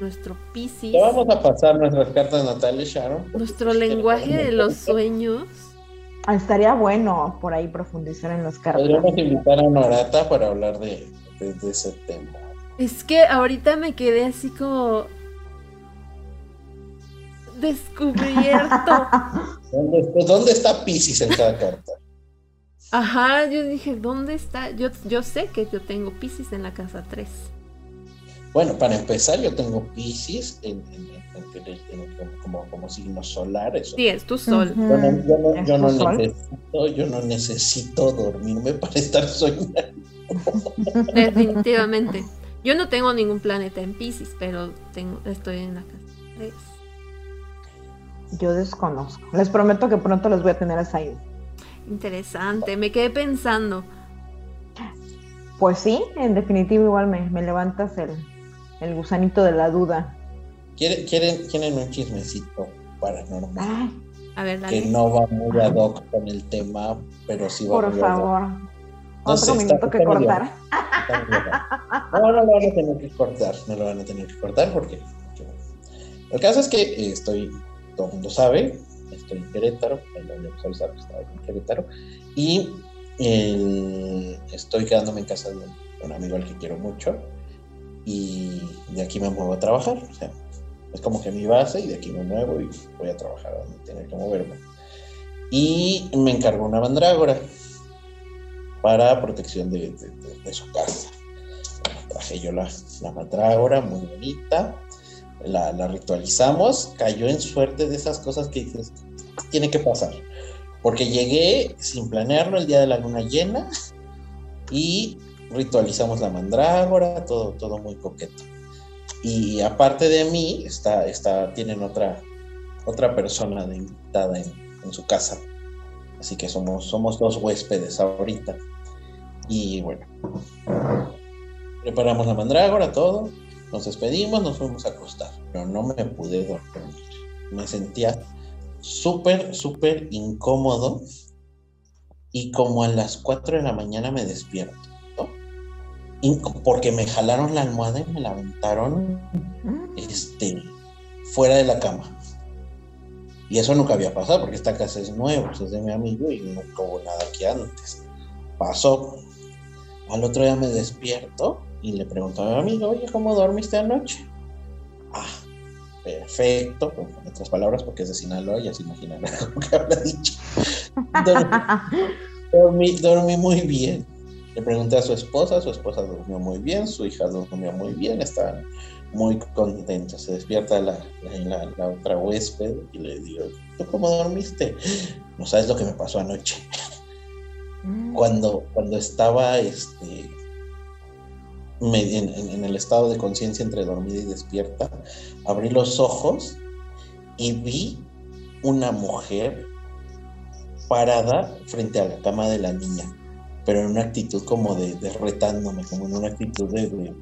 nuestro Pisces. Vamos a pasar nuestras cartas natales, Sharon. Nuestro lenguaje de los sueños. Ah, estaría bueno por ahí profundizar en las cartas. Podríamos invitar a Norata para hablar de, ese tema. Es que ahorita me quedé así como descubierto. ¿Dónde, ¿Dónde, está Pisces en cada carta? Ajá, yo dije, ¿dónde está? Yo, yo sé que yo tengo Pisces en la casa 3. Bueno, para empezar, yo tengo Pisces en, como, como signo solar. Eso. Sí, es tu sol. Yo no, necesito, yo no necesito dormirme para estar soñando. Definitivamente. Yo no tengo ningún planeta en Pisces, pero tengo, estoy en la casa 3. Yo desconozco. Les prometo que pronto los voy a tener a Said. Interesante. Me quedé pensando. Pues sí, en definitiva igual me, me levantas el, el gusanito de la duda. ¿Quieren, quieren, quieren un chismecito paranormal? a ver, dale. Que no va muy ad hoc con el tema, pero sí va Por favor. No Otro minuto que cortar. No, no lo van a tener que cortar, no lo van a tener que cortar porque... El caso es que eh, estoy, todo el mundo sabe, estoy en Querétaro, el que estaba en Querétaro, y estoy quedándome en casa de un amigo al que quiero mucho, y de aquí me muevo a trabajar. O sea, es como que mi base y de aquí me muevo y voy a trabajar donde tiene que moverme. Y me encargo una mandrágora para protección de, su casa. Traje yo la, la mandrágora muy bonita, la, ritualizamos, cayó en suerte de esas cosas que dices, tiene que pasar. Porque llegué sin planearlo el día de la luna llena y ritualizamos la mandrágora, todo, todo muy coqueto. Y aparte de mí, está, está, tienen otra, otra persona de invitada en, su casa. Así que somos, somos dos huéspedes ahorita. Y bueno, preparamos la mandrágora, todo, nos despedimos, nos fuimos a acostar, pero no me pude dormir. Me sentía súper, súper incómodo y como a las 4 de la mañana me despierto porque me jalaron la almohada y me la aventaron este, fuera de la cama. Y eso nunca había pasado porque esta casa es nueva, es de mi amigo y no hubo nada que antes. Pasó. Al otro día me despierto y le pregunto a mi amigo, oye, ¿cómo dormiste anoche? Ah, perfecto, en otras palabras, porque es de Sinaloa, ya se imaginarán lo que habrá dicho. dormí muy bien. Le pregunté a su esposa, su esposa durmió muy bien, su hija durmió muy bien, estaban muy contentos. Se despierta la, la, otra huésped y le digo, ¿tú cómo dormiste? No sabes lo que me pasó anoche. Mm. Cuando, cuando estaba este, en, en el estado de conciencia entre dormida y despierta, abrí los ojos y vi una mujer parada frente a la cama de la niña pero en una actitud como de, retándome, como en una actitud de, de,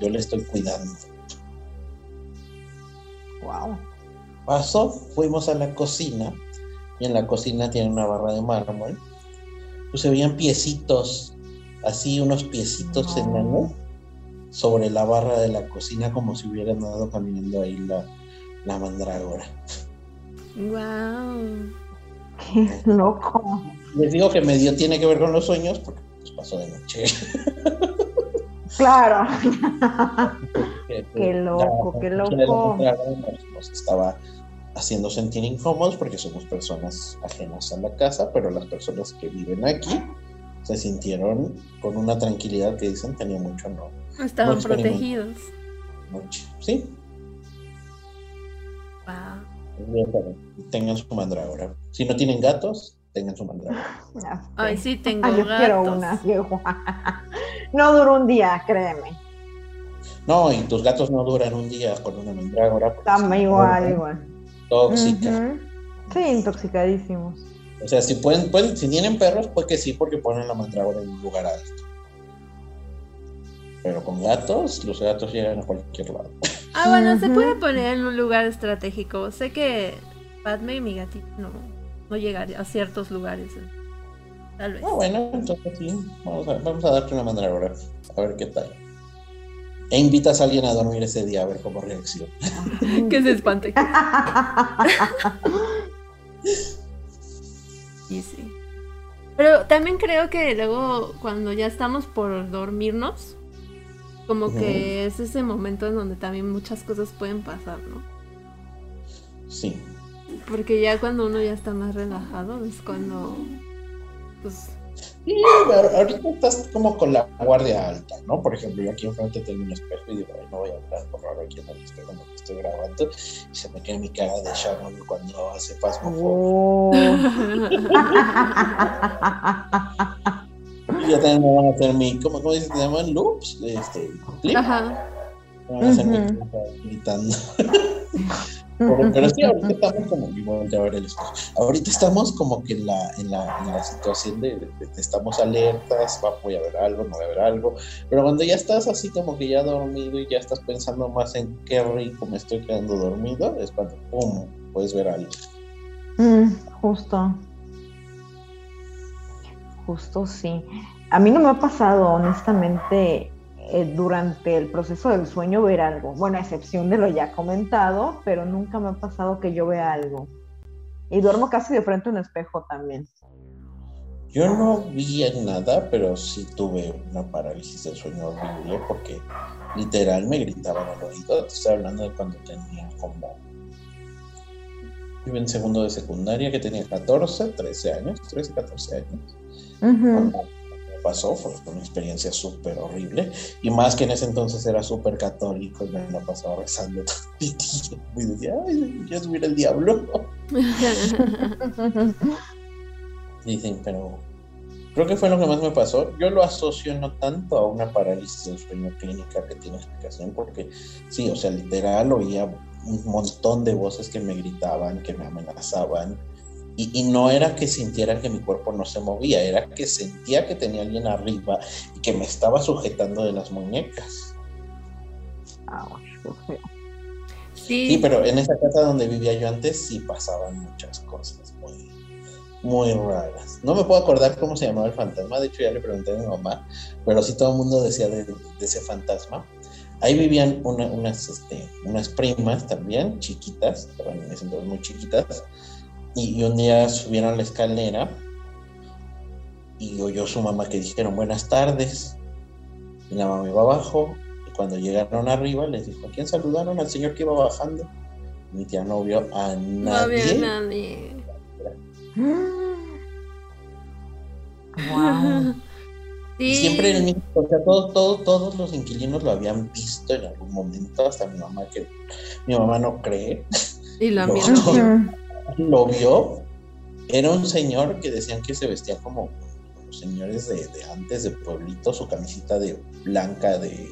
yo le estoy cuidando. Wow. Pasó, fuimos a la cocina y en la cocina tiene una barra de mármol pues se veían piecitos, así unos piecitos en enanos sobre la barra de la cocina como si hubieran andado caminando ahí la, la mandrágora. Wow. Qué loco. Les digo que medio tiene que ver con los sueños porque pues, pasó de noche. Claro. Qué pues, loco, la- qué la loco. Nos, nos estaba haciendo sentir incómodos porque somos personas ajenas a la casa, pero las personas que viven aquí se sintieron con una tranquilidad que dicen tenía mucho no Estaban No protegidos. noche. Sí, Wow. tengan su mandrágora. Si no tienen gatos, tengan su mandrágora. Sé. Ay, sí, tengo Ay, yo quiero gatos. una. qué guay. No duró un día, créeme. No, y tus gatos no duran un día con una mandrágora. es igual, igual. Tóxica. Ujú. Sí, intoxicadísimos. O sea, si pueden, pueden, si tienen perros, pues que sí, porque ponen la mandrágora en un lugar alto. Pero con gatos, los gatos llegan a cualquier lado. Ah, bueno, se puede poner en un lugar estratégico. Sé que Padme, mi gatito, no, no llegaría a ciertos lugares. eh. Tal vez. Ah, bueno, entonces sí, vamos a, vamos a darte una mandrágora, a ver qué tal. E invitas a alguien a dormir ese día a ver cómo reacciona. Que se espante. Y sí. Pero también creo que luego cuando ya estamos por dormirnos, como que es ese momento en donde también muchas cosas pueden pasar, ¿no? Sí. Porque ya cuando uno ya está más relajado es cuando pues Ahorita estás como con la guardia alta, ¿no? Por ejemplo, yo aquí enfrente tengo un espejo y digo, ay, no voy a hablar por raro aquí en el espejo el que estoy grabando. Y se me queda mi cara de Sharon cuando hace pasmofobia. Oh. Y ya también me van a hacer mi, ¿cómo, cómo se llaman? Loops, este, clip. Ajá. Me van a hacer mi Ujú. clip gritando. Pero, pero sí, ahorita estamos como, a ver el ahorita estamos como que en la, en la, en la situación de, de- de- estamos alertas, va, voy a ver algo, no voy a ver algo, pero cuando ya estás así como que ya dormido y ya estás pensando más en qué rico me estoy quedando dormido, es cuando, ¡pum!, puedes ver algo. Mm, justo. Justo sí. A mí no me ha pasado, honestamente, eh, durante el proceso del sueño ver algo. Bueno, a excepción de lo ya comentado, pero nunca me ha pasado que yo vea algo. Y duermo casi de frente a un espejo también. Yo no vi nada, pero sí tuve una parálisis del sueño horrible porque literal me gritaban al oído. Te estoy hablando de cuando tenía como. Iba en segundo de secundaria, que tenía 14, 13 años, 13, 14 años. Cuando me pasó, fue una experiencia súper horrible. Y más que en ese entonces era súper católico y me la pasaba rezando. Y decía, ay, ya subir el diablo. Dicen, pero creo que fue lo que más me pasó. Yo lo asocio no tanto a una parálisis del sueño clínica que tiene explicación, porque sí, o sea, literal oía un montón de voces que me gritaban, que me amenazaban. Y, y no era que sintiera que mi cuerpo no se movía, era que sentía que tenía alguien arriba y que me estaba sujetando de las muñecas. Feo. sí, Sí, pero en esa casa donde vivía yo antes sí pasaban muchas cosas muy, muy raras. No me puedo acordar cómo se llamaba el fantasma, de hecho ya le pregunté a mi mamá, pero sí todo el mundo decía de, de ese fantasma. Ahí vivían una- unas, este, unas primas también, chiquitas, bueno, en ese entonces muy chiquitas, y, y un día subieron la escalera y oyó su mamá que dijeron buenas tardes. Y la mamá iba abajo y cuando llegaron arriba les dijo, ¿a quién saludaron? Al señor que iba bajando. Mi tía no vio a no había nadie. nadie. Wow. Y Sí. siempre el mismo, o sea, todos, todos, todos los inquilinos lo habían visto en algún momento, hasta mi mamá, que mi mamá no cree, Y la No. mía. Lo vio. Era un señor que decían que se vestía como los señores de, de antes de pueblito, su camisita de blanca de,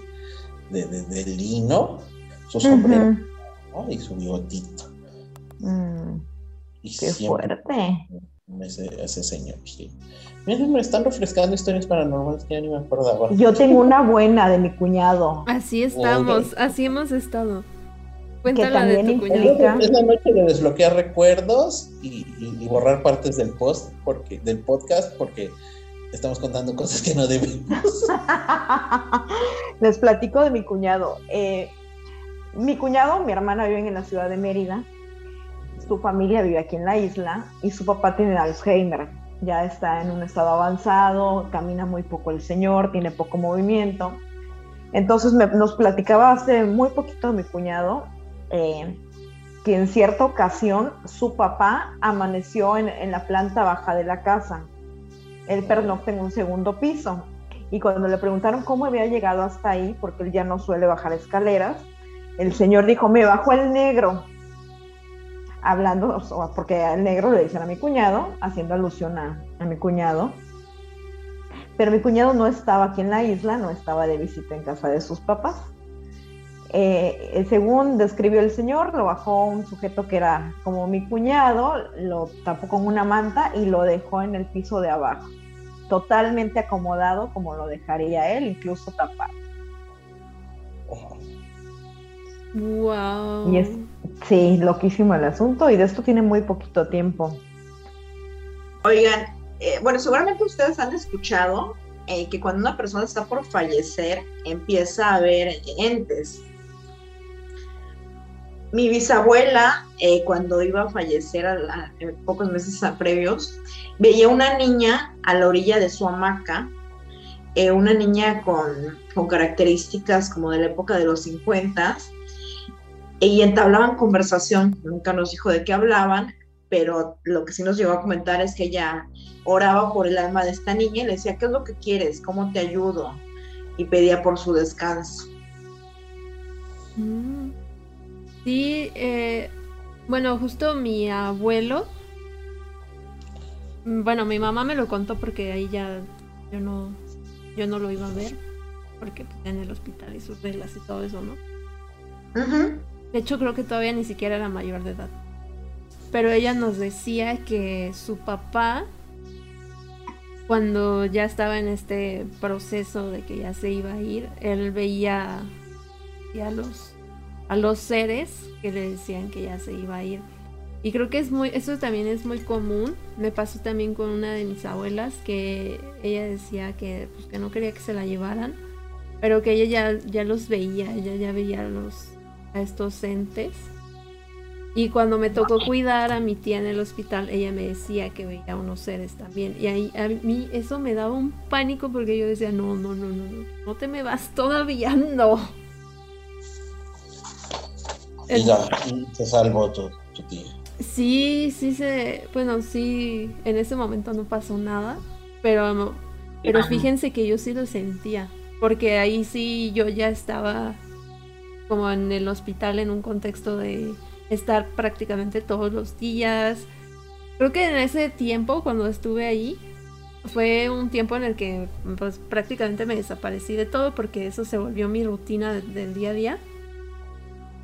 de, de- de lino, su sombrero. ¿no? y su bigotito. Mm, Y Qué fuerte. Ese, ese señor, sí. Miren, me están refrescando historias paranormales que ya ni me acordaba. Yo tengo una buena de mi cuñado. Así estamos, así hemos estado. Cuéntala de también tu implica-. Es la noche de desbloquear recuerdos y, y- y borrar partes del post porque del podcast porque Estamos contando cosas que no debemos. Les platico de mi cuñado. Eh, mi cuñado, mi hermana viven en la ciudad de Mérida. Su familia vive aquí en la isla y su papá tiene Alzheimer. Ya está en un estado avanzado, camina muy poco el señor, tiene poco movimiento. Entonces nos platicaba hace muy poquito mi cuñado eh, que en cierta ocasión su papá amaneció en, la planta baja de la casa él pernocta en un segundo piso. Y cuando le preguntaron cómo había llegado hasta ahí, porque él ya no suele bajar escaleras, el señor dijo, me bajó el negro. Hablando, porque al negro le dicen a mi cuñado, haciendo alusión a, mi cuñado. Pero mi cuñado no estaba aquí en la isla, no estaba de visita en casa de sus papás. Eh, según describió el señor, lo bajó un sujeto que era como mi cuñado, lo tapó con una manta y lo dejó en el piso de abajo totalmente acomodado como lo dejaría él, incluso tapado. Wow. Y es, sí, loquísimo el asunto y de esto tiene muy poquito tiempo. Oigan, eh, bueno, seguramente ustedes han escuchado eh, que cuando una persona está por fallecer empieza a ver entes, mi bisabuela, eh, cuando iba a fallecer a pocos meses previos, veía una niña a la orilla de su hamaca, eh, una niña con, características como de la época de los 50 y entablaban conversación, nunca nos dijo de qué hablaban, pero lo que sí nos llegó a comentar es que ella oraba por el alma de esta niña y le decía, ¿qué es lo que quieres? ¿Cómo te ayudo? Y pedía por su descanso. Mm. Sí, eh, bueno, justo mi abuelo, mm, bueno, mi mamá me lo contó porque ahí ya yo no, yo no lo iba a ver, porque pues, en el hospital y sus reglas y todo eso, ¿no? De hecho, creo que todavía ni siquiera era mayor de edad. Pero ella nos decía que su papá, cuando ya estaba en este proceso de que ya se iba a ir, él veía a los a los seres que le decían que ya se iba a ir. Y creo que es muy, eso también es muy común. Me pasó también con una de mis abuelas que ella decía que, pues, que no quería que se la llevaran, pero que ella ya, ya los veía, ella ya veía a, los, a estos entes. Y cuando me tocó cuidar a mi tía en el hospital, ella me decía que veía unos seres también. Y ahí, a mí eso me daba un pánico porque yo decía, no, no, no, no, no, no te me vas todavía, no. Y ya, se salvó tu, tía. Sí, sí se. Bueno, sí, en ese momento no pasó nada, pero, pero fíjense que yo sí lo sentía, porque ahí sí yo ya estaba como en el hospital en un contexto de estar prácticamente todos los días. Creo que en ese tiempo, cuando estuve ahí, fue un tiempo en el que pues, prácticamente me desaparecí de todo porque eso se volvió mi rutina del día a día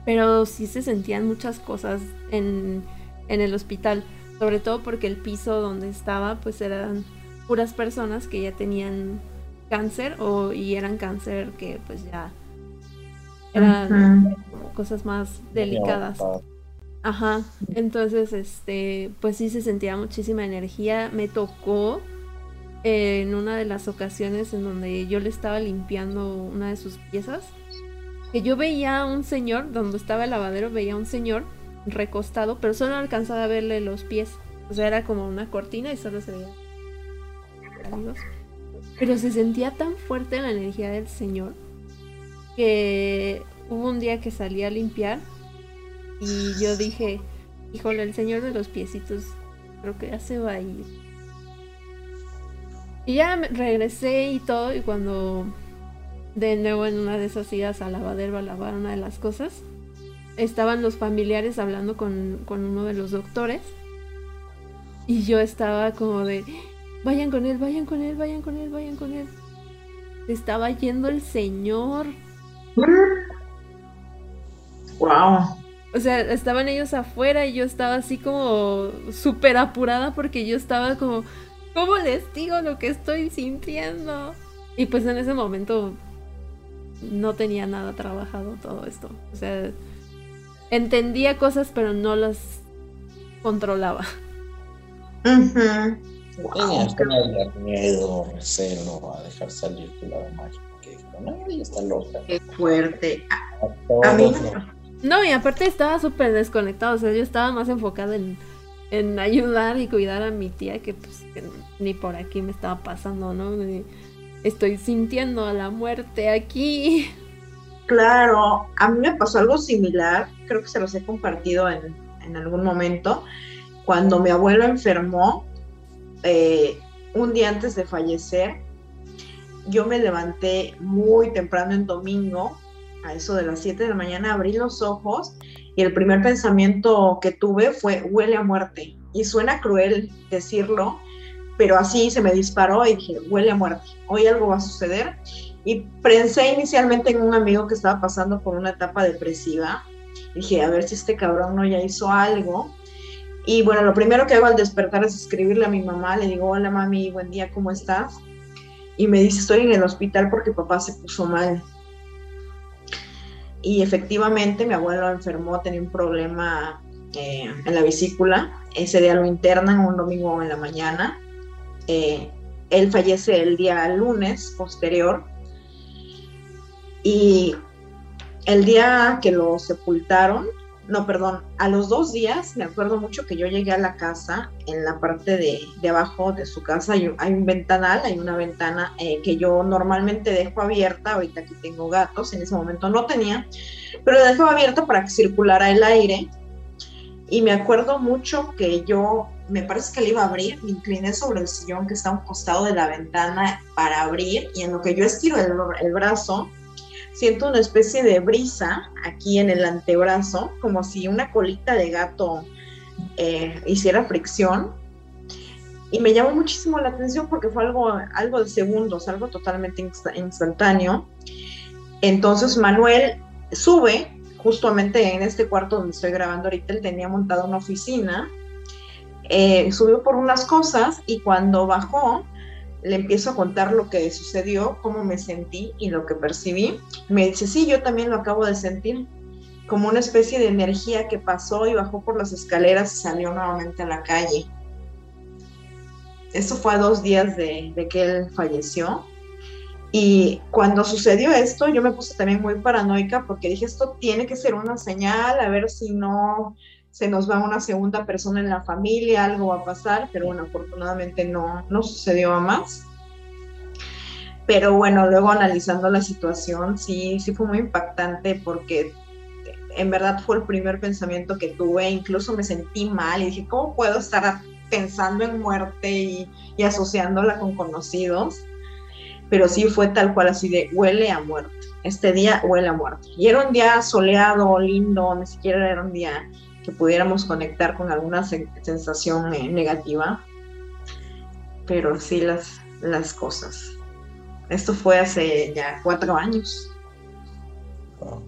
pero sí se sentían muchas cosas en, el hospital, sobre todo porque el piso donde estaba pues eran puras personas que ya tenían cáncer o y eran cáncer que pues ya eran cosas más delicadas. Ajá, entonces este pues sí se sentía muchísima energía, me tocó en una de las ocasiones en donde yo le estaba limpiando una de sus piezas que yo veía a un señor, donde estaba el lavadero, veía a un señor recostado, pero solo alcanzaba a verle los pies. O sea, era como una cortina y solo se veía. Pero se sentía tan fuerte la energía del señor que hubo un día que salí a limpiar y yo dije, híjole, el señor de los piecitos creo que ya se va a ir. Y ya regresé y todo y cuando de nuevo en una de esas idas al lavadero a lavar una de las cosas, estaban los familiares hablando con, uno de los doctores y yo estaba como de, vayan con él, vayan con él, vayan con él, vayan con él. Estaba yendo el señor. Wow. O sea, estaban ellos afuera y yo estaba así como súper apurada porque yo estaba como, ¿cómo les digo lo que estoy sintiendo? Y pues en ese momento no tenía nada trabajado todo esto. O sea, entendía cosas pero no las controlaba. Tenías que dar miedo, recelo a dejar salir tu lado mágico. Que está loca. Qué fuerte. A A mí, ¿no? No, y aparte estaba súper desconectado, o sea, yo estaba más enfocada en, en ayudar y cuidar a mi tía que pues que ni por aquí me estaba pasando, ¿no? Ni- Estoy sintiendo la muerte aquí. claro, a mí me pasó algo similar, creo que se los he compartido en, en algún momento, cuando mi abuelo enfermó, eh, un día antes de fallecer, yo me levanté muy temprano en domingo, a eso de las 7 de la mañana, abrí los ojos y el primer pensamiento que tuve fue, huele a muerte. Y suena cruel decirlo, pero así se me disparó y dije, huele a muerte, hoy algo va a suceder. Y pensé inicialmente en un amigo que estaba pasando por una etapa depresiva. Dije, a ver si este cabrón no ya hizo algo. Y bueno, lo primero que hago al despertar es escribirle a mi mamá. Le digo, hola mami, buen día, ¿cómo estás? Y me dice, estoy en el hospital porque papá se puso mal. Y efectivamente mi abuelo enfermó, tenía un problema eh, en la vesícula. Ese día lo internan un domingo en la mañana. Eh, él fallece el día lunes posterior. Y el día que lo sepultaron, no, perdón, a los dos días, me acuerdo mucho que yo llegué a la casa, en la parte de, de abajo de su casa hay, un- hay un ventanal, hay una ventana eh, que yo normalmente dejo abierta, ahorita que tengo gatos, en ese momento no tenía, pero la dejaba abierta para que circulara el aire. Y me acuerdo mucho que yo, me parece que le iba a abrir, me incliné sobre el sillón que está a un costado de la ventana para abrir, y en lo que yo estiro el, brazo, siento una especie de brisa aquí en el antebrazo, como si una colita de gato eh, hiciera fricción. Y me llamó muchísimo la atención porque fue algo, algo de segundos, algo totalmente insta- instantáneo. Entonces Manuel sube justamente en este cuarto donde estoy grabando ahorita, él tenía montada una oficina, eh, subió por unas cosas y cuando bajó le empiezo a contar lo que sucedió, cómo me sentí y lo que percibí. Me dice, sí, yo también lo acabo de sentir, como una especie de energía que pasó y bajó por las escaleras y salió nuevamente a la calle. Eso fue a dos días de, de que él falleció. Y cuando sucedió esto, yo me puse también muy paranoica porque dije, esto tiene que ser una señal, a ver si no se nos va una segunda persona en la familia, algo va a pasar, pero bueno, afortunadamente no, no sucedió a más. Pero bueno, luego analizando la situación, sí, sí fue muy impactante porque en verdad fue el primer pensamiento que tuve, incluso me sentí mal y dije, ¿cómo puedo estar pensando en muerte y, y asociándola con conocidos? Pero sí fue tal cual así de huele a muerte. Este día huele a muerte. Y era un día soleado, lindo, ni siquiera era un día que pudiéramos conectar con alguna sen- sensación eh, negativa. Pero sí las, las cosas. Esto fue hace ya cuatro años. Wow.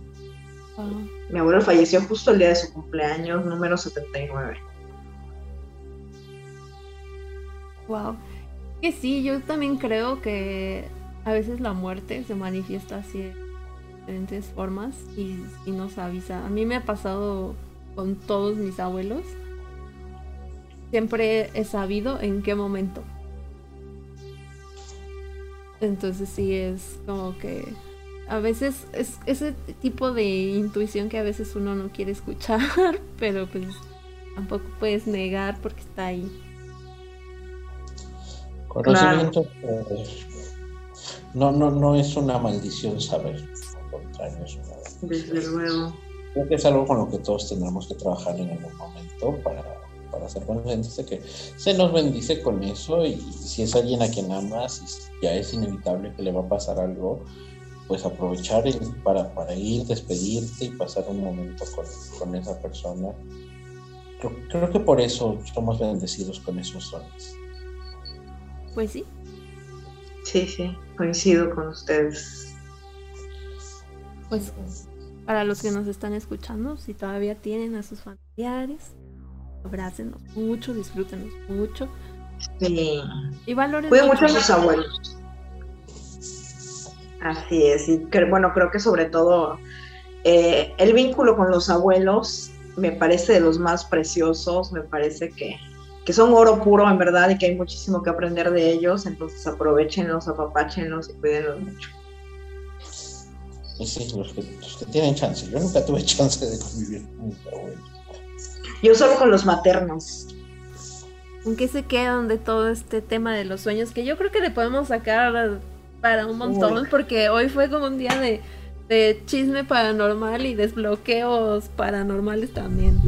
Mi abuelo falleció justo el día de su cumpleaños, número 79. wow. Que sí, yo también creo que a veces la muerte se manifiesta así de diferentes formas y, y nos avisa. A mí me ha pasado con todos mis abuelos. Siempre he sabido en qué momento. Entonces sí es como que a veces es ese tipo de intuición que a veces uno no quiere escuchar, pero pues tampoco puedes negar porque está ahí. Conocimiento eh, no, no, no es una maldición saber. Al contrario, es una- Desde luego. Creo que es algo con lo que todos tendremos que trabajar en algún momento para, para ser conscientes de que se nos bendice con eso y si es alguien a quien amas y ya es inevitable que le va a pasar algo, pues aprovechar el- para, para ir, despedirte y pasar un momento con, con esa persona. Creo, creo que por eso somos bendecidos con esos dones. Pues sí. Sí, sí, coincido con ustedes. Pues para los que nos están escuchando, si todavía tienen a sus familiares, abrácenos mucho, disfrútenos mucho Sí. y valoren Cuiden mucho a sus abuelos. Así es, y que, bueno, creo que sobre todo eh, el vínculo con los abuelos me parece de los más preciosos, me parece que, que son oro puro en verdad y que hay muchísimo que aprender de ellos, entonces aprovechenlos, apapáchenlos y cuídenlos mucho. Y sí, los que, los que tienen chance. Yo nunca tuve chance de convivir con mi abuelo. Yo solo con los maternos. ¿En qué se quedan de todo este tema de los sueños? Que yo creo que le podemos sacar para un montón, Uy. porque hoy fue como un día de, de chisme paranormal y desbloqueos paranormales también.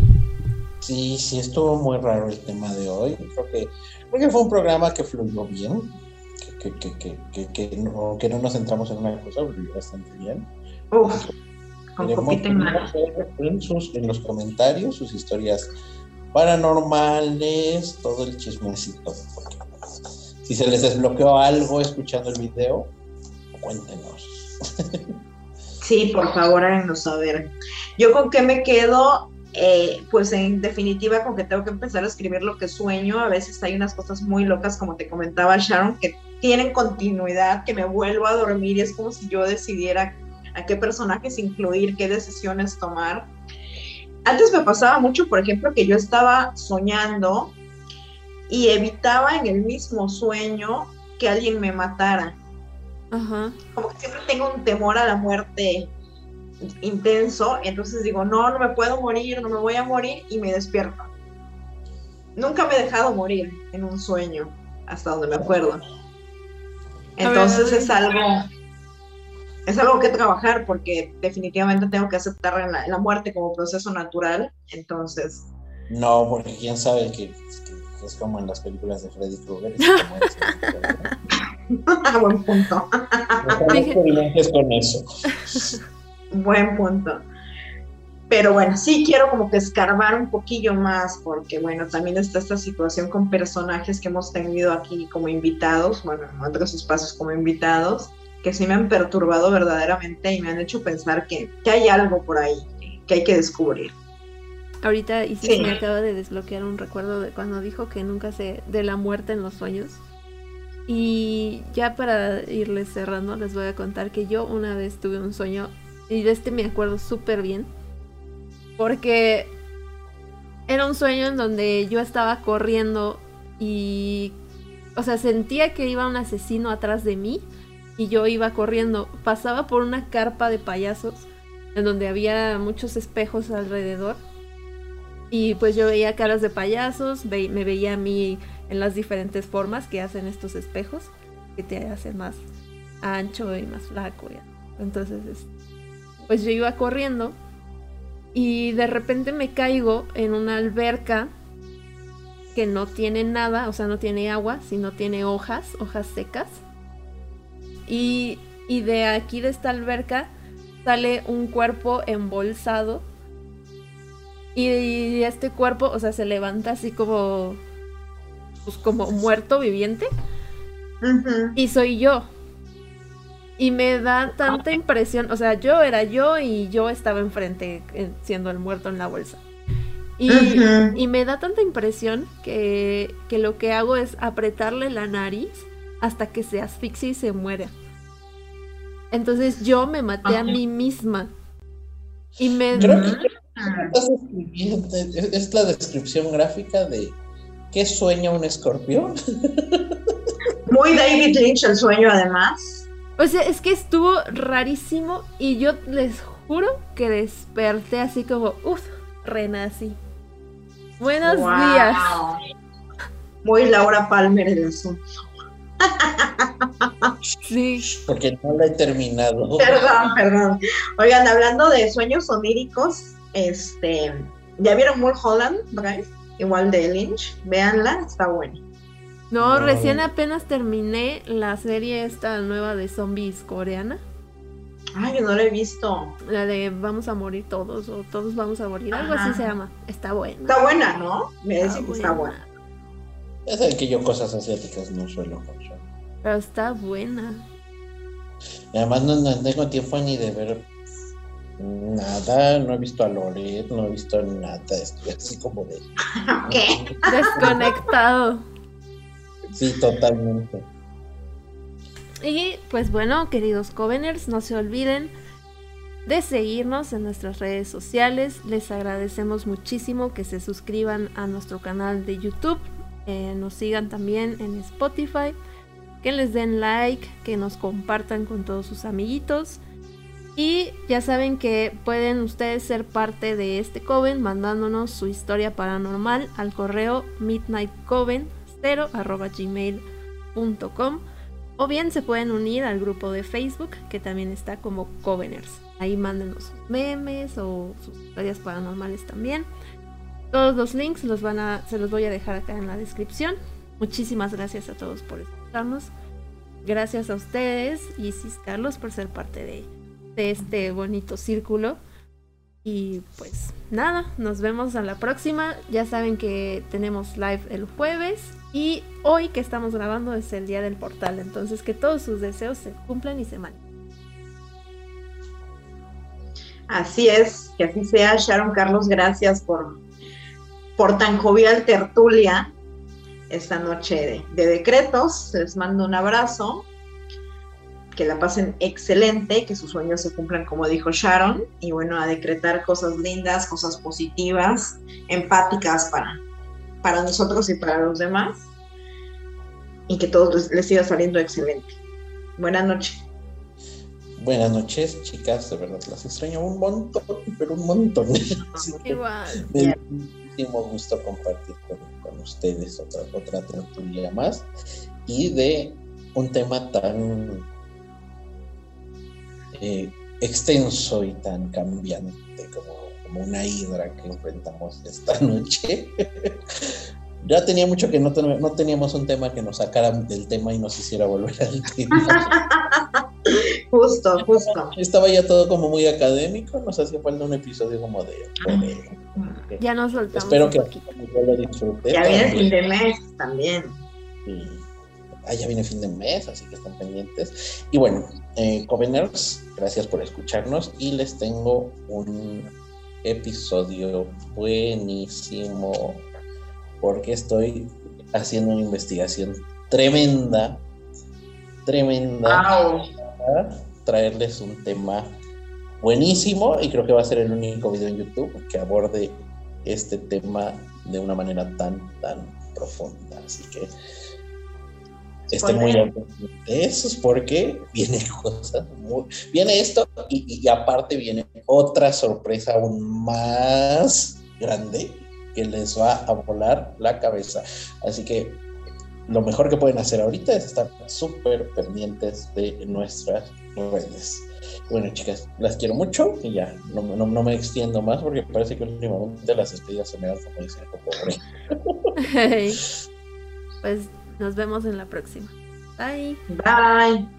Sí, sí, estuvo muy raro el tema de hoy. Creo que, creo que fue un programa que fluyó bien, que, que, que, que, no, que no nos centramos en una cosa, bastante bien. Uf, con en sus, en los comentarios sus historias paranormales, todo el chismecito. Si se les desbloqueó algo escuchando el video, cuéntenos. Sí, por favor, háganos saber. Yo con qué me quedo, Eh, pues en definitiva con que tengo que empezar a escribir lo que sueño. A veces hay unas cosas muy locas, como te comentaba Sharon, que tienen continuidad, que me vuelvo a dormir y es como si yo decidiera a qué personajes incluir, qué decisiones tomar. Antes me pasaba mucho, por ejemplo, que yo estaba soñando y evitaba en el mismo sueño que alguien me matara. Ajá. Como que siempre tengo un temor a la muerte intenso, entonces digo, no, no me puedo morir, no me voy a morir y me despierto. Nunca me he dejado morir en un sueño, hasta donde me acuerdo. Entonces es algo, es algo que trabajar porque definitivamente tengo que aceptar la, la muerte como proceso natural. Entonces, No, porque quién sabe que, que es como en las películas de Freddy Krueger. ese, buen punto, buen punto. Pero bueno, sí quiero como que escarbar un poquillo más, porque bueno, también está esta situación con personajes que hemos tenido aquí como invitados, bueno, en otros espacios como invitados, que sí me han perturbado verdaderamente y me han hecho pensar que, que hay algo por ahí que, hay que descubrir. Ahorita Isis Sí. me acaba de desbloquear un recuerdo de cuando dijo que nunca se de la muerte en los sueños. Y ya para irles cerrando, les voy a contar que yo una vez tuve un sueño y de este me acuerdo súper bien. Porque era un sueño en donde yo estaba corriendo y, o sea, sentía que iba un asesino atrás de mí y yo iba corriendo. Pasaba por una carpa de payasos en donde había muchos espejos alrededor. Y pues yo veía caras de payasos, ve- me veía a mí en las diferentes formas que hacen estos espejos, que te hacen más ancho y más flaco. ya. Entonces, es- pues yo iba corriendo y de repente me caigo en una alberca que no tiene nada, o sea, no tiene agua, sino tiene hojas, hojas secas. Y, y de aquí de esta alberca sale un cuerpo embolsado. Y, y este cuerpo, o sea, se levanta así como. Pues como muerto viviente. Y soy yo. Y me da tanta impresión. O sea, yo era yo y yo estaba enfrente siendo el muerto en la bolsa. Y, y me da tanta impresión que, que lo que hago es apretarle la nariz hasta que se asfixie y se muera. Entonces yo me maté a Ajá. mí misma. Y me... Creo que Ah, estás escribiendo, es, es la descripción gráfica de qué sueña un escorpión. Muy David Lynch el sueño además. O sea, es que estuvo rarísimo y yo les juro que desperté así como, uff, renací. Buenos Wow. días. Muy Laura Palmer el asunto. Sí. Porque no la he terminado. Perdón, perdón. Oigan, hablando de sueños oníricos, este, ¿ya vieron Mulholland Drive? Igual de Lynch, véanla, está buena. No, No. recién apenas terminé la serie esta nueva de zombies coreana. Ay, yo no la he visto. La de vamos a morir todos o todos vamos a morir. Algo Ajá. así se llama. Está buena. Está buena, ¿no? Me dicen que está buena. Es el que yo cosas asiáticas no suelo consumir. Pero está buena. Y además no, no tengo tiempo ni de ver nada, no he visto a Loret, no he visto nada, estoy así como de... ¿Qué? Desconectado. Sí, totalmente. Y pues bueno, queridos Coveners, no se olviden de seguirnos en nuestras redes sociales. Les agradecemos muchísimo que se suscriban a nuestro canal de YouTube eh, nos sigan también en Spotify, que les den like, que nos compartan con todos sus amiguitos. Y ya saben que pueden ustedes ser parte de este coven mandándonos su historia paranormal al correo midnightcoven0.gmail.com o bien se pueden unir al grupo de Facebook que también está como Coveners. Ahí mándenos sus memes o sus historias paranormales también. Todos los links los van a, se los voy a dejar acá en la descripción. Muchísimas gracias a todos por escucharnos. Gracias a ustedes, y Isis Carlos, por ser parte de, de este bonito círculo. Y pues nada, nos vemos a la próxima. Ya saben que tenemos live el jueves y hoy que estamos grabando es el día del portal. Entonces que todos sus deseos se cumplan y se mantengan. Así es, que así sea. Sharon Carlos, gracias por, por tan jovial tertulia esta noche de, de decretos. Les mando un abrazo que la pasen excelente, que sus sueños se cumplan como dijo Sharon, y bueno, a decretar cosas lindas, cosas positivas, empáticas para, para nosotros y para los demás, y que todo les, siga saliendo excelente. Buenas noches. Buenas noches, chicas, de verdad las extraño un montón, pero un montón. Igual. Me muchísimo gusto compartir con, con ustedes otra, otra tertulia más y de un tema tan eh, extenso y tan cambiante como, como, una hidra que enfrentamos esta noche. ya tenía mucho que no, no, teníamos un tema que nos sacara del tema y nos hiciera volver al tema. justo, justo. Estaba ya todo como muy académico, nos hacía falta un episodio como de... ya nos soltamos. Espero que yo lo disfrute. Ya viene fin de mes también. Sí ah, ya viene fin de mes, así que están pendientes. Y bueno, eh, Coveners, gracias por escucharnos y les tengo un episodio buenísimo porque estoy haciendo una investigación tremenda, tremenda, para traerles un tema buenísimo y creo que va a ser el único video en YouTube que aborde este tema de una manera tan, tan profunda. Así que esté muy atento eso es porque viene cosas viene esto y, aparte viene otra sorpresa aún más grande que les va a volar la cabeza. Así que lo mejor que pueden hacer ahorita es estar súper pendientes de nuestras redes. Bueno chicas las quiero mucho y ya no, no, me extiendo más porque parece que últimamente las despedidas se me dan como dicen pobre. Pues nos vemos en la próxima. Bye. Bye.